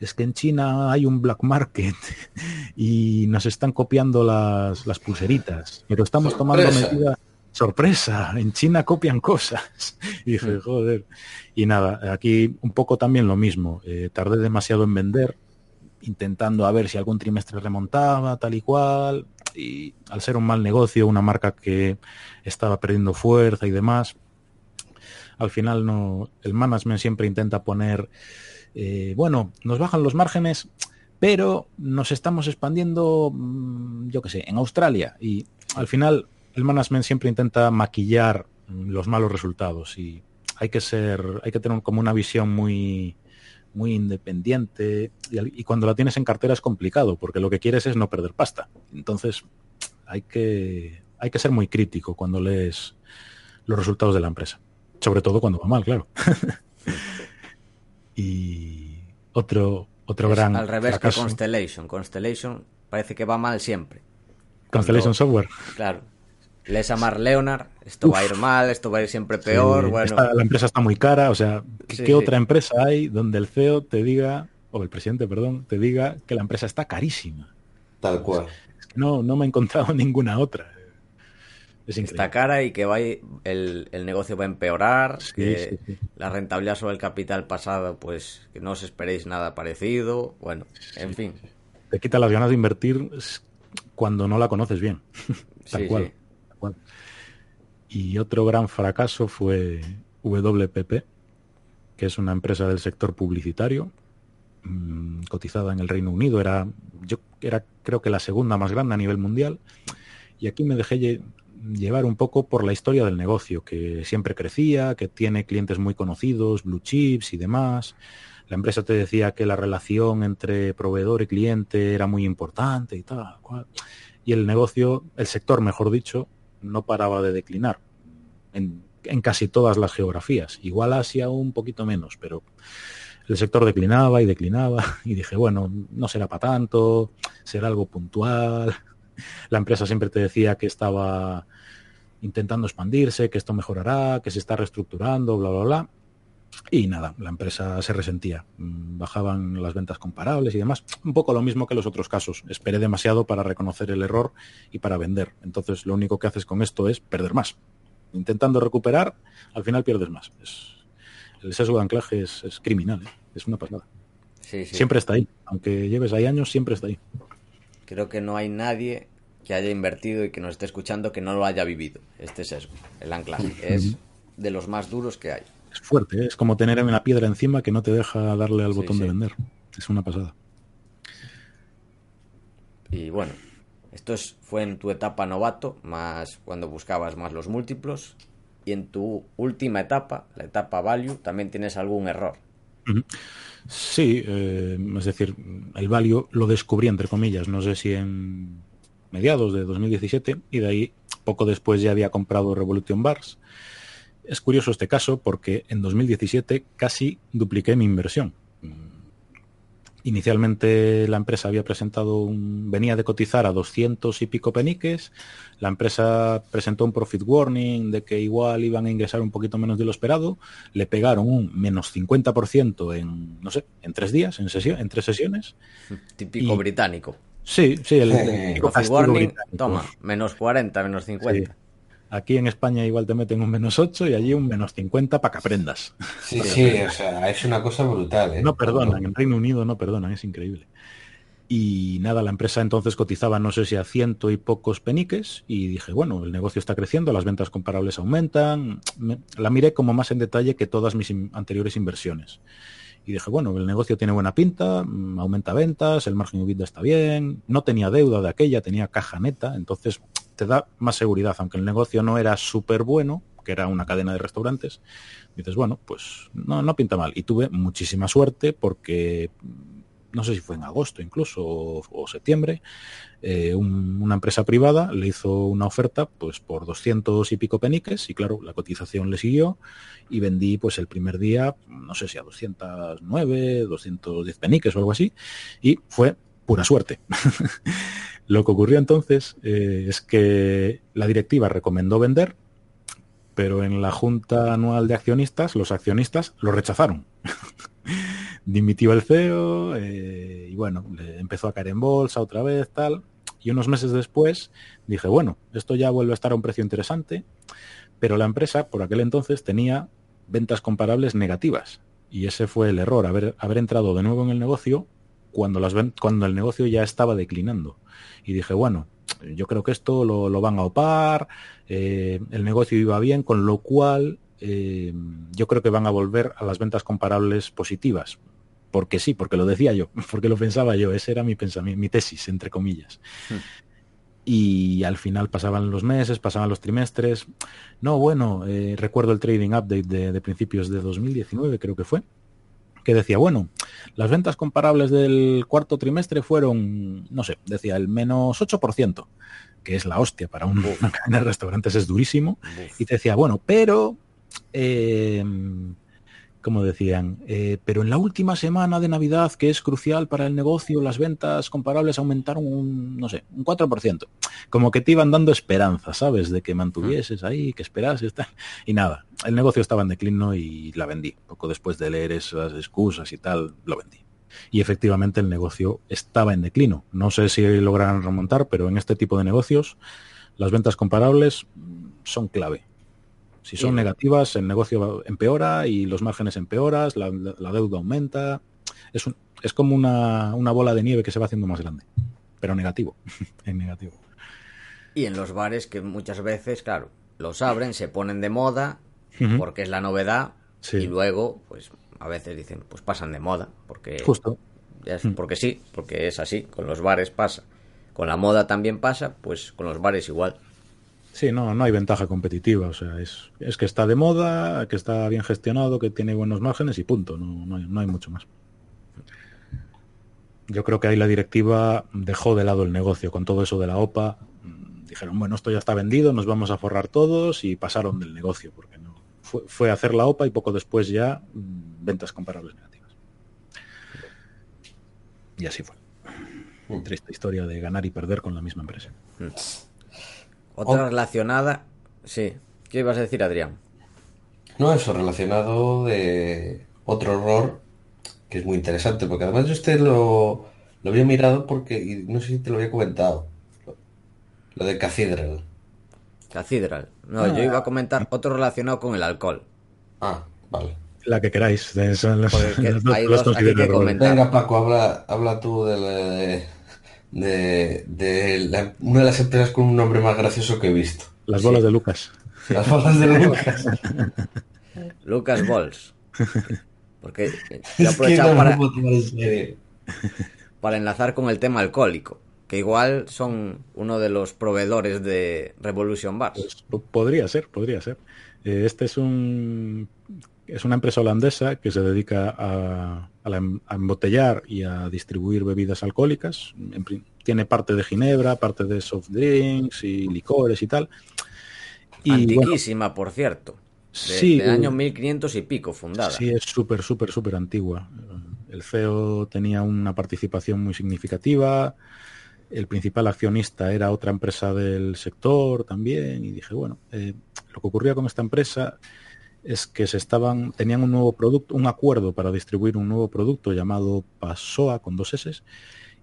es que en China hay un black market y nos están copiando las, las pulseritas, pero estamos sorpresa. tomando medidas. Sorpresa, en China copian cosas. Y dije, joder. Y nada, aquí un poco también lo mismo. Eh, tardé demasiado en vender, intentando a ver si algún trimestre remontaba, tal y cual. Y al ser un mal negocio, una marca que estaba perdiendo fuerza y demás, al final no, el management siempre intenta poner, eh, bueno, nos bajan los márgenes, pero nos estamos expandiendo, mm, yo qué sé, en Australia. Y al final el management siempre intenta maquillar mm, los malos resultados y hay que ser, hay que tener como una visión muy, muy independiente y, y cuando la tienes en cartera es complicado porque lo que quieres es no perder pasta. Entonces hay que, hay que ser muy crítico cuando lees los resultados de la empresa. Sobre todo cuando va mal, claro. y otro, otro es gran. Al revés fracaso. que Constellation. Constellation parece que va mal siempre. Constellation Cuando, Software. Claro. Lees a Mark Leonard, esto Uf. va a ir mal, esto va a ir siempre peor. Sí, bueno. Esta, la empresa está muy cara, o sea, ¿qué, sí, ¿qué sí. otra empresa hay donde el CEO te diga, o el presidente, perdón, te diga que la empresa está carísima? Tal cual. Es que no, no me he encontrado ninguna otra. Es está cara y que va el, el negocio va a empeorar, sí, que sí, la rentabilidad sobre el capital pasado, pues que no os esperéis nada parecido. Bueno, en fin. Te quita las ganas de invertir cuando no la conoces bien. Tal cual. Tal cual. Y otro gran fracaso fue WPP, que es una empresa del sector publicitario, mmm, cotizada en el Reino Unido. Era, yo era creo que la segunda más grande a nivel mundial. Y aquí me dejé llevar un poco por la historia del negocio, que siempre crecía, que tiene clientes muy conocidos, blue chips y demás. La empresa te decía que la relación entre proveedor y cliente era muy importante y tal. Cual. Y el negocio, el sector, mejor dicho, no paraba de declinar en, en casi todas las geografías. Igual Asia un poquito menos, pero el sector declinaba y declinaba y dije, bueno, no será para tanto, será algo puntual. La empresa siempre te decía que estaba intentando expandirse, que esto mejorará, que se está reestructurando, bla, bla, bla. Y nada, la empresa se resentía. Bajaban las ventas comparables y demás. Un poco lo mismo que los otros casos. Esperé demasiado para reconocer el error y para vender. Entonces lo único que haces con esto es perder más. Intentando recuperar, al final pierdes más. Es, el sesgo de anclaje es, es criminal, ¿eh? es una pasada. Sí, sí. Siempre está ahí. Aunque lleves ahí años, siempre está ahí. Creo que no hay nadie que haya invertido y que nos esté escuchando que no lo haya vivido, este sesgo, el anclaje. Es de los más duros que hay. Es fuerte, ¿eh? es como tener una piedra encima que no te deja darle al sí, botón sí. de vender. Es una pasada. Y bueno, esto es, fue en tu etapa novato, más cuando buscabas más los múltiplos. Y en tu última etapa, la etapa value, también tienes algún error. Sí, eh, es decir, el value lo descubrí entre comillas, no sé si en mediados de 2017 y de ahí poco después ya había comprado Revolution Bars. Es curioso este caso porque en 2017 casi dupliqué mi inversión. Inicialmente la empresa había presentado un, venía de cotizar a 200 y pico peniques. La empresa presentó un profit warning de que igual iban a ingresar un poquito menos de lo esperado. Le pegaron un menos 50% en, no sé, en tres días, en, sesión, en tres sesiones. Típico y, británico. Sí, sí, el, el típico warning, británico. toma, menos 40, menos 50. Sí. Aquí en España igual te meten un menos 8 y allí un menos 50 para que aprendas. Sí, sí, o sea, es una cosa brutal. ¿eh? No perdonan, en Reino Unido no perdonan, es increíble. Y nada, la empresa entonces cotizaba no sé si a ciento y pocos peniques y dije, bueno, el negocio está creciendo, las ventas comparables aumentan. La miré como más en detalle que todas mis anteriores inversiones. Y dije, bueno, el negocio tiene buena pinta, mm, aumenta ventas, el margen EBITDA está bien, no tenía deuda de aquella, tenía caja neta, entonces te da más seguridad, aunque el negocio no era súper bueno, que era una cadena de restaurantes. dices, bueno, pues no, no pinta mal. Y tuve muchísima suerte porque no sé si fue en agosto incluso o, septiembre, eh, una empresa privada le hizo una oferta pues por 200 y pico peniques y claro, la cotización le siguió y vendí pues el primer día, no sé si a 209, 210 peniques o algo así y fue pura suerte. Lo que ocurrió entonces eh, es que la directiva recomendó vender, pero en la junta anual de accionistas los accionistas lo rechazaron. dimitió el CEO eh, y bueno, le empezó a caer en bolsa otra vez, tal. Y unos meses después dije, bueno, esto ya vuelve a estar a un precio interesante, pero la empresa por aquel entonces tenía ventas comparables negativas. Y ese fue el error, haber, haber entrado de nuevo en el negocio cuando, las, cuando el negocio ya estaba declinando. Y dije, bueno, yo creo que esto lo, van a opar, eh, el negocio iba bien, con lo cual eh, yo creo que van a volver a las ventas comparables positivas porque sí, porque lo decía yo, porque lo pensaba yo, ese era mi pensamiento, mi tesis, entre comillas. Hmm. Y al final pasaban los meses, pasaban los trimestres. No, bueno, eh, recuerdo el trading update de, principios de 2019, creo que fue, que decía, bueno, las ventas comparables del cuarto trimestre fueron, no sé, decía el menos 8%, que es la hostia para un, una cadena de restaurantes, es durísimo. Y te decía, bueno, pero... Eh, como decían, eh, pero en la última semana de Navidad, que es crucial para el negocio, las ventas comparables aumentaron un, no sé, un 4%. Como que te iban dando esperanza, ¿sabes? De que mantuvieses ahí, que esperases, tal. Y nada, el negocio estaba en declino y la vendí. Poco después de leer esas excusas y tal, lo vendí. Y efectivamente el negocio estaba en declino. No sé si lograrán remontar, pero en este tipo de negocios las ventas comparables son clave si son negativas, el negocio empeora y los márgenes empeoras, la, deuda aumenta. Es, un, es como una, bola de nieve que se va haciendo más grande, pero negativo, en negativo. Y en los bares que muchas veces, claro, los abren, se ponen de moda porque es la novedad y luego, pues a veces dicen, pues pasan de moda porque justo porque sí, porque es así. Con los bares pasa, con la moda también pasa, pues con los bares igual. Sí, no, no hay ventaja competitiva. O sea, es, es que está de moda, que está bien gestionado, que tiene buenos márgenes y punto. No, no, hay, no hay mucho más. Yo creo que ahí la directiva dejó de lado el negocio con todo eso de la OPA. Dijeron, bueno, esto ya está vendido, nos vamos a forrar todos y pasaron del negocio, porque no fue, fue hacer la OPA y poco después ya mm, ventas comparables negativas. Y así fue. Mm. Triste historia de ganar y perder con la misma empresa. Mm. Otra relacionada. Sí. ¿Qué ibas a decir, Adrián? No, eso, relacionado de otro error que es muy interesante, porque además yo usted lo, lo había mirado porque, y no sé si te lo había comentado, lo, de Cathedral. Cathedral. No, yo iba a comentar otro relacionado con el alcohol. Ah, vale. La que queráis. Son los, Venga, Paco, habla, habla tú de, de, una de las empresas con un nombre más gracioso que he visto. Las bolas de Lucas. Las bolas de Lucas. Lucas Balls. Porque he aprovechado para, para enlazar con el tema alcohólico, que igual son uno de los proveedores de Revolution Bars. Pues, podría ser, podría ser. Eh, este es un es una empresa holandesa que se dedica a, embotellar y a distribuir bebidas alcohólicas. tiene parte de ginebra, parte de soft drinks y licores y tal. Y, Antiquísima, por cierto. sí, de año 1500 y pico fundada. Sí, es súper, súper, súper antigua. El CEO tenía una participación muy significativa. El principal accionista era otra empresa del sector también. Y dije, bueno, eh, lo que ocurría con esta empresa es que se estaban, tenían un nuevo producto, un acuerdo para distribuir un nuevo producto llamado Pasoa con dos S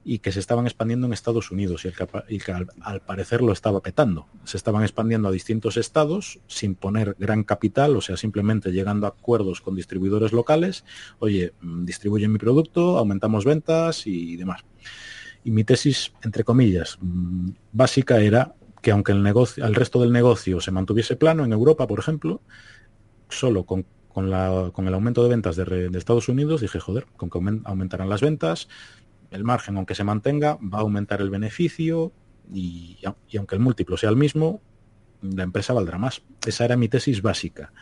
y que se estaban expandiendo en Estados Unidos y, el que al, parecer lo estaba petando. Se estaban expandiendo a distintos estados sin poner gran capital, o sea, simplemente llegando a acuerdos con distribuidores locales. Oye, mm, distribuye mi producto, aumentamos ventas y demás. Y mi tesis, entre comillas, mm, básica era que aunque el negocio, el resto del negocio se mantuviese plano en Europa, por ejemplo, solo con, con, la, con el aumento de ventas de, Estados Unidos, dije, joder, con que aumentarán las ventas, el margen, aunque se mantenga, va a aumentar el beneficio y, y, aunque el múltiplo sea el mismo, la empresa valdrá más. Esa era mi tesis básica.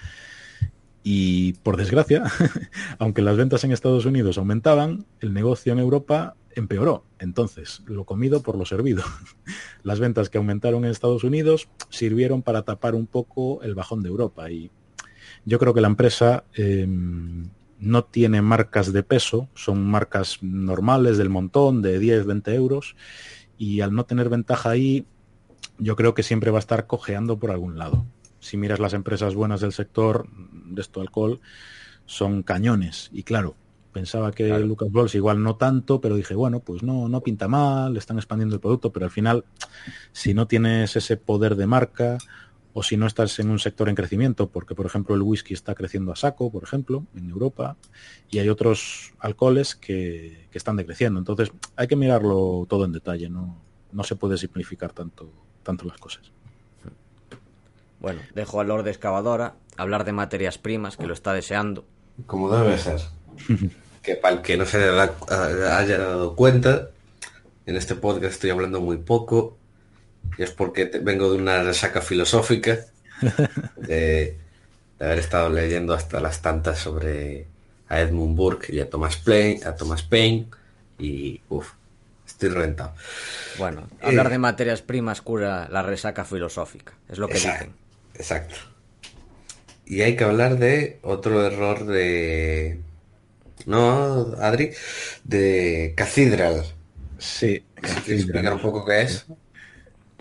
Y por desgracia, aunque las ventas en Estados Unidos aumentaban, el negocio en Europa empeoró. Entonces, lo comido por lo servido. Las ventas que aumentaron en Estados Unidos sirvieron para tapar un poco el bajón de Europa. Y yo creo que la empresa eh, no tiene marcas de peso, son marcas normales del montón, de 10, 20 euros. Y al no tener ventaja ahí, yo creo que siempre va a estar cojeando por algún lado. Si miras las empresas buenas del sector de esto alcohol, son cañones. Y claro, pensaba que Lucas Bols igual no tanto, pero dije, bueno, pues no, no pinta mal, están expandiendo el producto, pero al final, si no tienes ese poder de marca o si no estás en un sector en crecimiento, porque por ejemplo el whisky está creciendo a saco, por ejemplo, en Europa, y hay otros alcoholes que, que están decreciendo. Entonces hay que mirarlo todo en detalle, no, no se puede simplificar tanto, tanto las cosas. Bueno, dejo a Lord Excavadora hablar de materias primas, que lo está deseando. Como debe ser. que para el que no se haya dado cuenta, en este podcast estoy hablando muy poco, y es porque vengo de una resaca filosófica, de, haber estado leyendo hasta las tantas sobre a Edmund Burke y a Thomas Paine, a Thomas Paine, y uff, estoy reventado. Bueno, hablar de materias primas cura la resaca filosófica, es lo que dicen. Exacto. Y hay que hablar de otro error de... No, Adri, de Cathedral. Sí. explicar un poco qué es?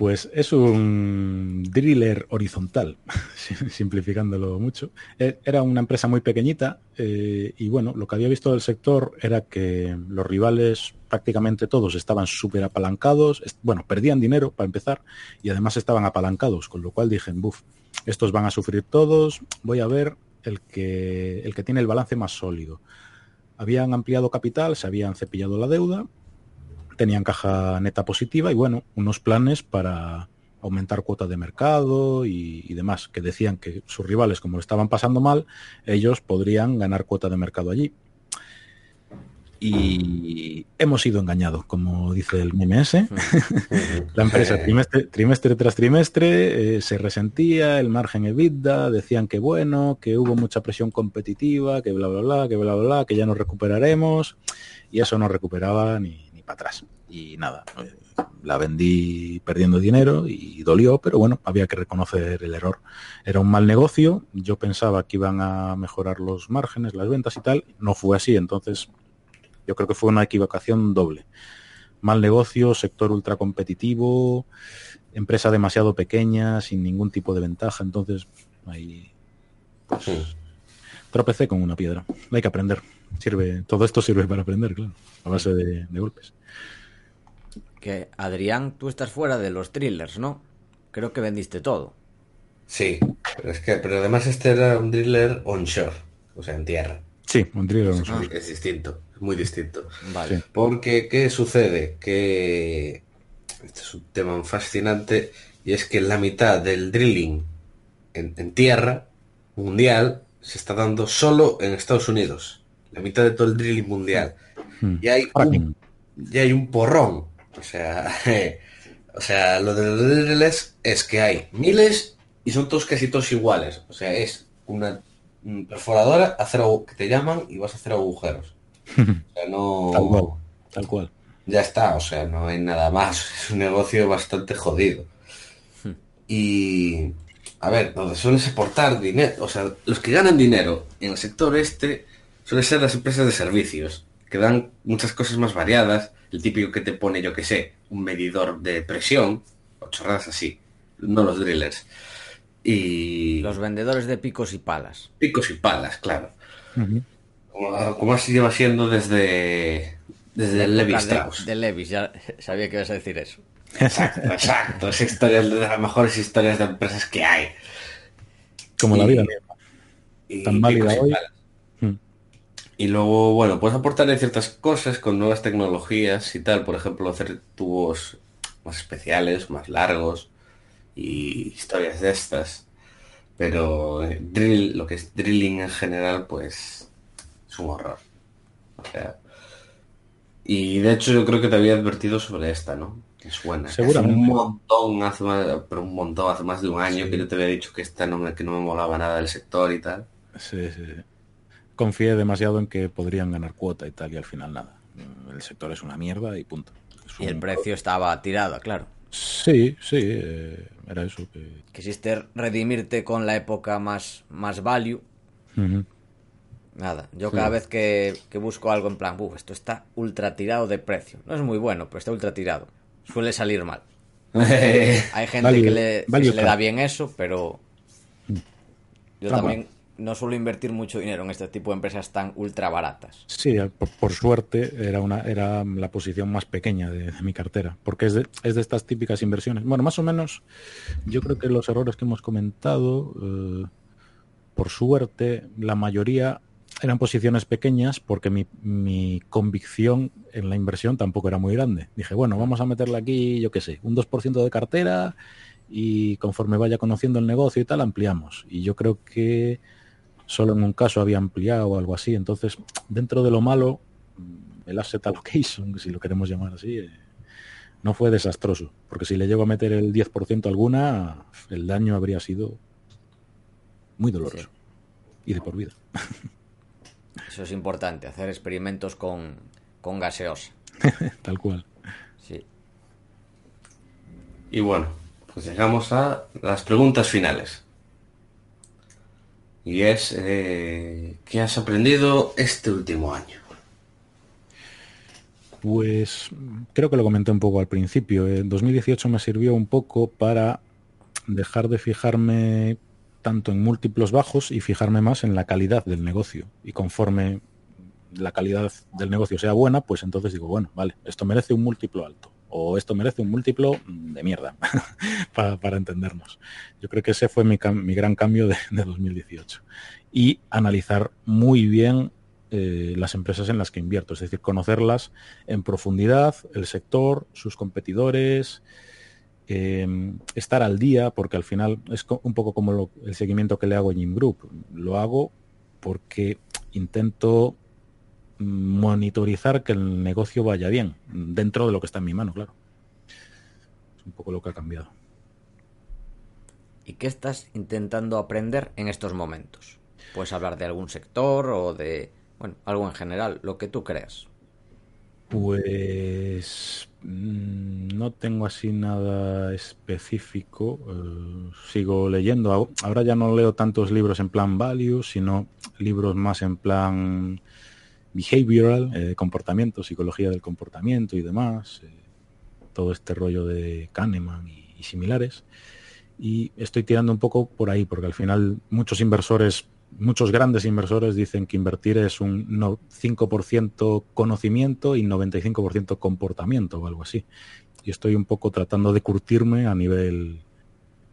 Pues es un driller horizontal, simplificándolo mucho. E, era una empresa muy pequeñita eh, y bueno, lo que había visto del sector era que los rivales prácticamente todos estaban súper apalancados, bueno, perdían dinero para empezar y además estaban apalancados, con lo cual dije, buf, estos van a sufrir todos, voy a ver el que, el que tiene el balance más sólido. Habían ampliado capital, se habían cepillado la deuda, tenían caja neta positiva y bueno, unos planes para aumentar cuota de mercado y, y, demás, que decían que sus rivales, como lo estaban pasando mal, ellos podrían ganar cuota de mercado allí. Y hemos sido engañados, como dice el MMS. la empresa trimestre, trimestre tras trimestre eh, se resentía, el margen EBITDA, decían que bueno, que hubo mucha presión competitiva, que bla, bla, bla, que bla, bla, bla, que ya nos recuperaremos, y eso no recuperaba ni, ni para atrás. Y nada, eh, la vendí perdiendo dinero y dolió, pero bueno, había que reconocer el error. Era un mal negocio, yo pensaba que iban a mejorar los márgenes, las ventas y tal, no fue así, entonces yo creo que fue una equivocación doble. Mal negocio, sector ultra competitivo, empresa demasiado pequeña, sin ningún tipo de ventaja. Entonces, ahí pues, tropecé con una piedra. Hay que aprender. Sirve, todo esto sirve para aprender, claro, a base de, de golpes. Que Adrián, tú estás fuera de los thrillers, ¿no? Creo que vendiste todo. Sí, pero es que, pero además este era un thriller onshore, o sea, en tierra. Sí, un thriller onshore. Es distinto muy distinto. Vale. Porque, ¿qué sucede? Que este es un tema fascinante y es que la mitad del drilling en, en, tierra mundial se está dando solo en Estados Unidos. La mitad de todo el drilling mundial. Hmm. Y hay un, y hay un porrón. O sea, o sea, lo de los drillers es que hay miles y son todos casi todos iguales. O sea, es una perforadora, hacer que te llaman y vas a hacer agujeros. O sea, no... Tal cual, tal cual. Ya está, o sea, no hay nada más. Es un negocio bastante jodido. Y, a ver, donde suele aportar dinero, o sea, los que ganan dinero en el sector este suelen ser las empresas de servicios, que dan muchas cosas más variadas. El típico que te pone, yo que sé, un medidor de presión, o chorradas así, no los drillers. Y... Los vendedores de picos y palas. Picos y palas, claro. Uh -huh como, como así lleva siendo desde desde el Levi Strauss. De, de Levis, ya sabía que ibas a decir eso. Exacto, exacto. Es historia de las mejores historias de empresas que hay. Como y, la vida. Y, Tan válida hoy. Y luego, bueno, puedes aportarle ciertas cosas con nuevas tecnologías y tal. Por ejemplo, hacer tubos más especiales, más largos y historias de estas. Pero eh, drill, lo que es drilling en general, pues es un horror. O sea, y de hecho yo creo que te había advertido sobre esta, ¿no? Es buena. Seguramente. un montón, hace más, pero un montón, hace más de un año que yo te había dicho que esta no me, que no me molaba nada del sector y tal. Sí, sí. Confié demasiado en que podrían ganar cuota y tal, y al final nada. El sector es una mierda y punto. y el precio estaba tirado, claro. Sí, sí, eh, era eso. Que... Quisiste redimirte con la época más, más value. Nada, yo cada vez que, busco algo en plan, Uf, esto está ultra tirado de precio. No es muy bueno, pero está ultra tirado. Suele salir mal. Hay gente que, le, le, da bien eso, pero mm. yo también no suelo invertir mucho dinero en este tipo de empresas tan ultra baratas. Sí, por, suerte era una era la posición más pequeña de, mi cartera, porque es de, es de, estas típicas inversiones. Bueno, más o menos, yo creo que los errores que hemos comentado, eh, por suerte, la mayoría eran posiciones pequeñas porque mi, mi, convicción en la inversión tampoco era muy grande. Dije, bueno, vamos a meterle aquí, yo qué sé, un 2% de cartera y conforme vaya conociendo el negocio y tal, ampliamos. Y yo creo que solo en un caso había ampliado o algo así. Entonces, dentro de lo malo, el asset allocation, si lo queremos llamar así, eh, no fue desastroso. Porque si le llego a meter el 10% alguna, el daño habría sido muy doloroso. Y de por vida. Eso es importante, hacer experimentos con, con gaseosa. Tal cual. Sí. Y bueno, pues llegamos a las preguntas finales y es eh, ¿qué has aprendido este último año? Pues creo que lo comenté un poco al principio. En 2018 me sirvió un poco para dejar de fijarme tanto en múltiplos bajos y fijarme más en la calidad del negocio. Y conforme la calidad del negocio sea buena, pues entonces digo, bueno, vale, esto merece un múltiplo alto o esto merece un múltiplo de mierda, para, entendernos. Yo creo que ese fue mi, gran cambio de, 2018. Y analizar muy bien eh, las empresas en las que invierto, es decir, conocerlas en profundidad, el sector, sus competidores, em, estar al día, porque al final es un poco como el seguimiento que le hago a Jim Group. Lo hago porque intento monitorizar que el negocio vaya bien, dentro de lo que está en mi mano, claro. Es un poco lo que ha cambiado. ¿Y qué estás intentando aprender en estos momentos? Puedes hablar de algún sector o de, bueno, algo en general, lo que tú creas. Pues mm, no tengo así nada específico. Eh, sigo leyendo. Ahora ya no leo tantos libros en plan value, sino libros más en plan behavioral, eh, comportamiento, psicología del comportamiento y demás, eh, todo este rollo de Kahneman y, similares. Y estoy tirando un poco por ahí, porque al final muchos inversores, muchos grandes inversores dicen que invertir es un 5% conocimiento y 95% comportamiento o algo así. Y estoy un poco tratando de curtirme a nivel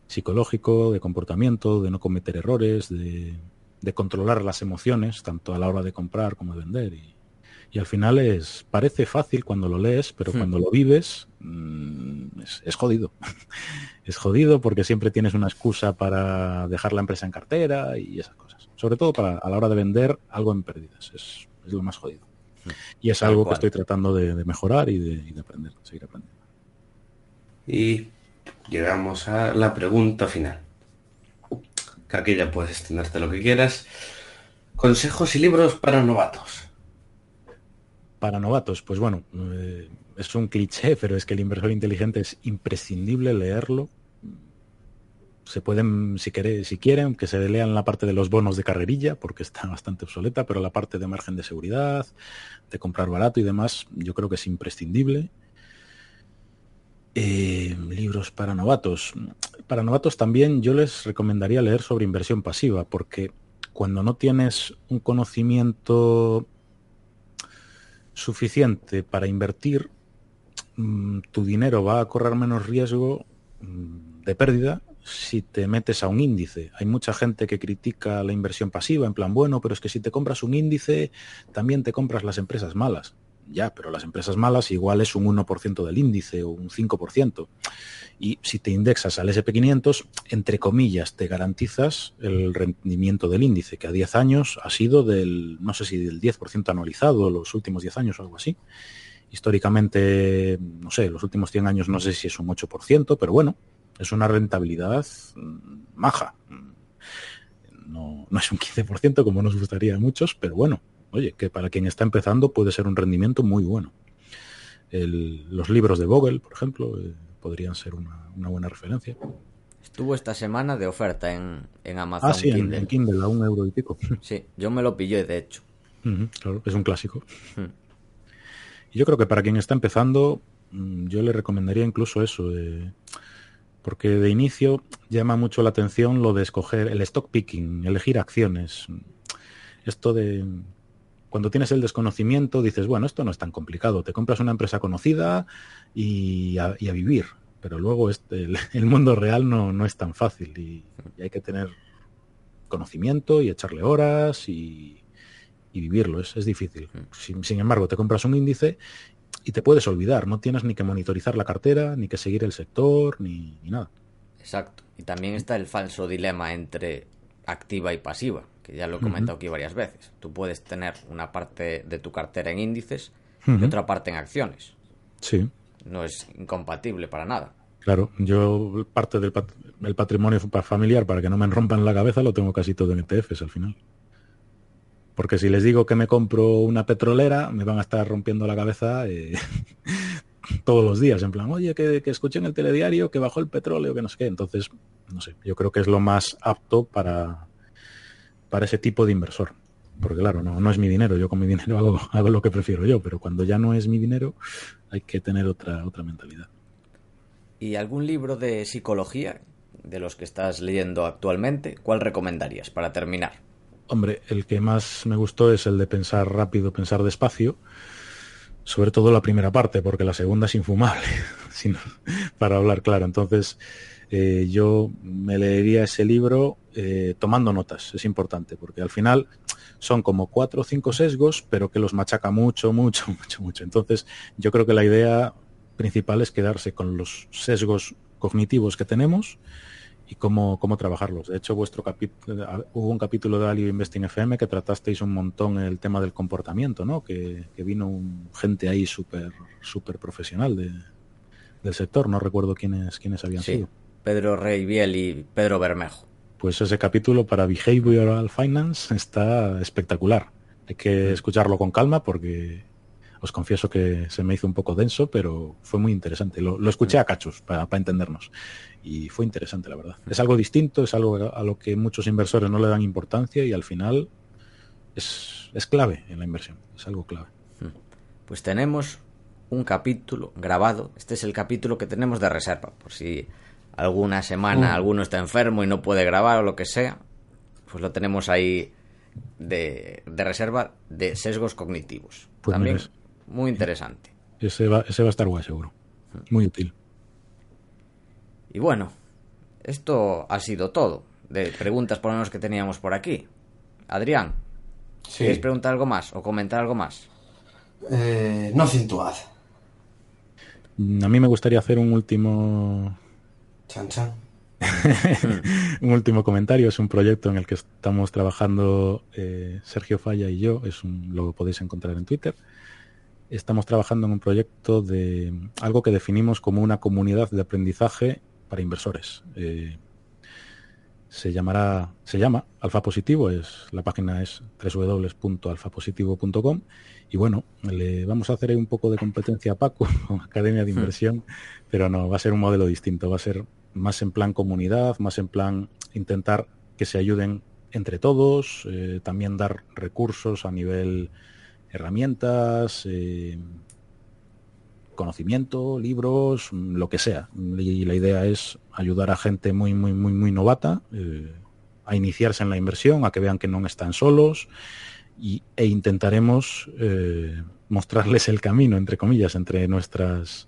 psicológico, de comportamiento, de no cometer errores, de de controlar las emociones, tanto a la hora de comprar como de vender. Y, al final es parece fácil cuando lo lees, pero hmm. cuando lo vives mm, es, jodido. es jodido porque siempre tienes una excusa para dejar la empresa en cartera y esas cosas. Sobre todo para a la hora de vender algo en pérdidas. Es, lo más jodido. Hmm. Y es algo que estoy tratando de, mejorar y de, y de aprender, seguir aprendiendo. Y llegamos a la pregunta final que aquí ya puedes tenerte lo que quieras. Consejos y libros para novatos. Para novatos, pues bueno, eh, es un cliché, pero es que el inversor inteligente es imprescindible leerlo. Se pueden, si, quieren, si quieren, que se lean la parte de los bonos de carrerilla, porque está bastante obsoleta, pero la parte de margen de seguridad, de comprar barato y demás, yo creo que es imprescindible. Eh, libros para novatos. Para novatos también yo les recomendaría leer sobre inversión pasiva, porque cuando no tienes un conocimiento suficiente para invertir, mm, tu dinero va a correr menos riesgo mm, de pérdida si te metes a un índice. Hay mucha gente que critica la inversión pasiva en plan, bueno, pero es que si te compras un índice, también te compras las empresas malas ya, pero las empresas malas igual es un 1% del índice o un 5%. Y si te indexas al SP500, entre comillas, te garantizas el rendimiento del índice, que a 10 años ha sido del, no sé si del 10% anualizado los últimos 10 años o algo así. históricamente, no sé, los últimos 100 años no sé si es un 8%, pero bueno, es una rentabilidad mm, maja. No, no es un 15% como nos gustaría a muchos, pero bueno, oye, que para quien está empezando puede ser un rendimiento muy bueno. los libros de Vogel, por ejemplo, eh, podrían ser una, buena referencia. Estuvo esta semana de oferta en, Amazon. Ah, sí, Kindle. En, Kindle a un euro y pico. Sí, yo me lo pillé, de hecho. claro, es un clásico. Y yo creo que para quien está empezando, mm, yo le recomendaría incluso eso, porque de inicio llama mucho la atención lo de escoger el stock picking, elegir acciones. Esto de cuando tienes el desconocimiento dices, bueno, esto no es tan complicado, te compras una empresa conocida y a, vivir, pero luego este, el, mundo real no, no, es tan fácil y, hay que tener conocimiento y echarle horas y, vivirlo, es, es difícil. Mm. Sin, embargo, te compras un índice y te puedes olvidar, no tienes ni que monitorizar la cartera, ni que seguir el sector, ni, nada. Exacto. Y también está el falso dilema entre activa y pasiva que ya lo he comentado aquí varias veces. Tú puedes tener una parte de tu cartera en índices y otra parte en acciones. Sí. No es incompatible para nada. Claro, yo parte del patrimonio familiar, para que no me rompan la cabeza, lo tengo casi todo en ETFs al final. Porque si les digo que me compro una petrolera, me van a estar rompiendo la cabeza eh, todos los días, en plan, oye, que, que escuché en el telediario que bajó el petróleo, que no sé qué. Entonces, no sé, yo creo que es lo más apto para, para ese tipo de inversor. Porque claro, no, no es mi dinero, yo con mi dinero hago, hago lo que prefiero yo, pero cuando ya no es mi dinero hay que tener otra, otra mentalidad. ¿Y algún libro de psicología de los que estás leyendo actualmente? ¿Cuál recomendarías para terminar? Hombre, el que más me gustó es el de pensar rápido, pensar despacio. Sobre todo la primera parte, porque la segunda es infumable, sino, para hablar claro. Entonces, eh, yo me leería ese libro eh, tomando notas, es importante, porque al final son como cuatro o cinco sesgos, pero que los machaca mucho, mucho, mucho, mucho. Entonces, yo creo que la idea principal es quedarse con los sesgos cognitivos que tenemos y cómo, cómo trabajarlos. De hecho, vuestro capítulo, hubo un capítulo de Value Investing FM que tratasteis un montón el tema del comportamiento, ¿no? Que, vino un, gente ahí súper súper profesional del sector, no recuerdo quiénes, quiénes habían sido. Pedro Rey Biel y Pedro Bermejo. Pues ese capítulo para Behavioral Finance está espectacular. Hay que escucharlo con calma porque os confieso que se me hizo un poco denso, pero fue muy interesante. Lo, escuché a cachos para, entendernos y fue interesante, la verdad. Es algo distinto, es algo a lo que muchos inversores no le dan importancia y al final es, es clave en la inversión, es algo clave. Pues tenemos un capítulo grabado, este es el capítulo que tenemos de reserva, por si alguna semana alguno está enfermo y no puede grabar o lo que sea, pues lo tenemos ahí de, reserva de sesgos cognitivos. Pues También muy interesante. Ese va, ese va a estar guay seguro. Muy útil. Y bueno, esto ha sido todo de preguntas por lo menos que teníamos por aquí. Adrián, ¿quieres preguntar algo más o comentar algo más? Eh, no cintuad. A mí me gustaría hacer un último un último comentario, es un proyecto en el que estamos trabajando eh, Sergio Falla y yo, es un, lo podéis encontrar en Twitter. Estamos trabajando en un proyecto de algo que definimos como una comunidad de aprendizaje para inversores. Eh, se llamará, se llama Alfa Positivo, es, la página es www.alfapositivo.com y bueno, le vamos a hacer un poco de competencia a Paco Academia de. Inversión, pero no, va a ser un modelo distinto, va a ser más en plan comunidad, más en plan intentar que se ayuden entre todos, eh, también dar recursos a nivel herramientas, eh, conocimiento, libros, lo que sea. Y la idea es ayudar a gente muy, muy, muy, muy novata eh, a iniciarse en la inversión, a que vean que no están solos y, e intentaremos mostrarles el camino, entre comillas, entre nuestras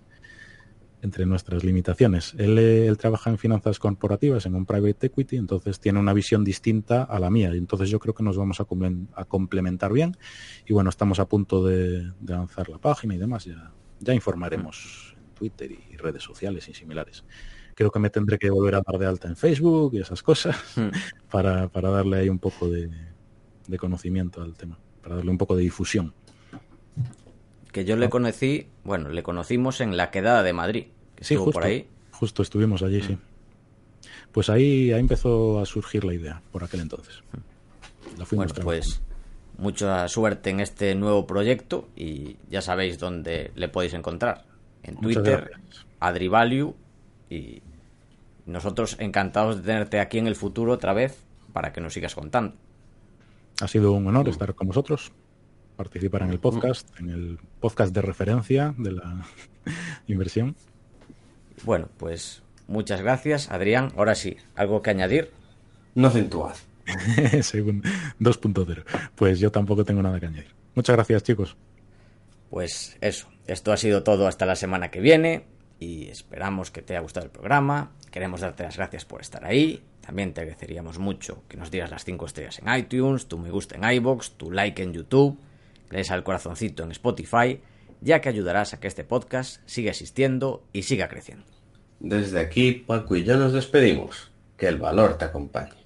entre nuestras limitaciones. Él, trabaja en finanzas corporativas, en un private equity, entonces tiene una visión distinta a la mía. Y entonces yo creo que nos vamos a, complementar bien. Y bueno, estamos a punto de, lanzar la página y demás. Ya, ya informaremos en Twitter y redes sociales y similares. Creo que me tendré que volver a dar de alta en Facebook y esas cosas hmm. para, darle ahí un poco de, de conocimiento al tema, para darle un poco de difusión. Que yo le Ah. conocí, bueno, le conocimos en la quedada de Madrid, que Sí, justo, por ahí. justo estuvimos allí, sí. Pues ahí, ahí empezó a surgir la idea, por aquel entonces. La fuimos Bueno, pues mucha suerte en este nuevo proyecto y ya sabéis dónde le podéis encontrar. En Muchas Twitter. AdriValue y nosotros encantados de tenerte aquí en el futuro otra vez para que nos sigas contando. Ha sido un honor estar con vosotros, participar en el podcast, en el podcast de referencia de la inversión. Bueno, pues muchas gracias, Adrián. Ahora sí, ¿algo que añadir? No acentuad. Según 2.0. Pues yo tampoco tengo nada que añadir. Muchas gracias, chicos. Pues eso, esto ha sido todo hasta la semana que viene y esperamos que te haya gustado el programa. Queremos darte las gracias por estar ahí. También te agradeceríamos mucho que nos dieras las 5 estrellas en iTunes, tu me gusta en iBox, tu like en YouTube, le des al corazoncito en Spotify, ya que ayudarás a que este podcast siga existiendo y siga creciendo. Desde aquí, Paco y yo nos despedimos. Que el valor te acompañe.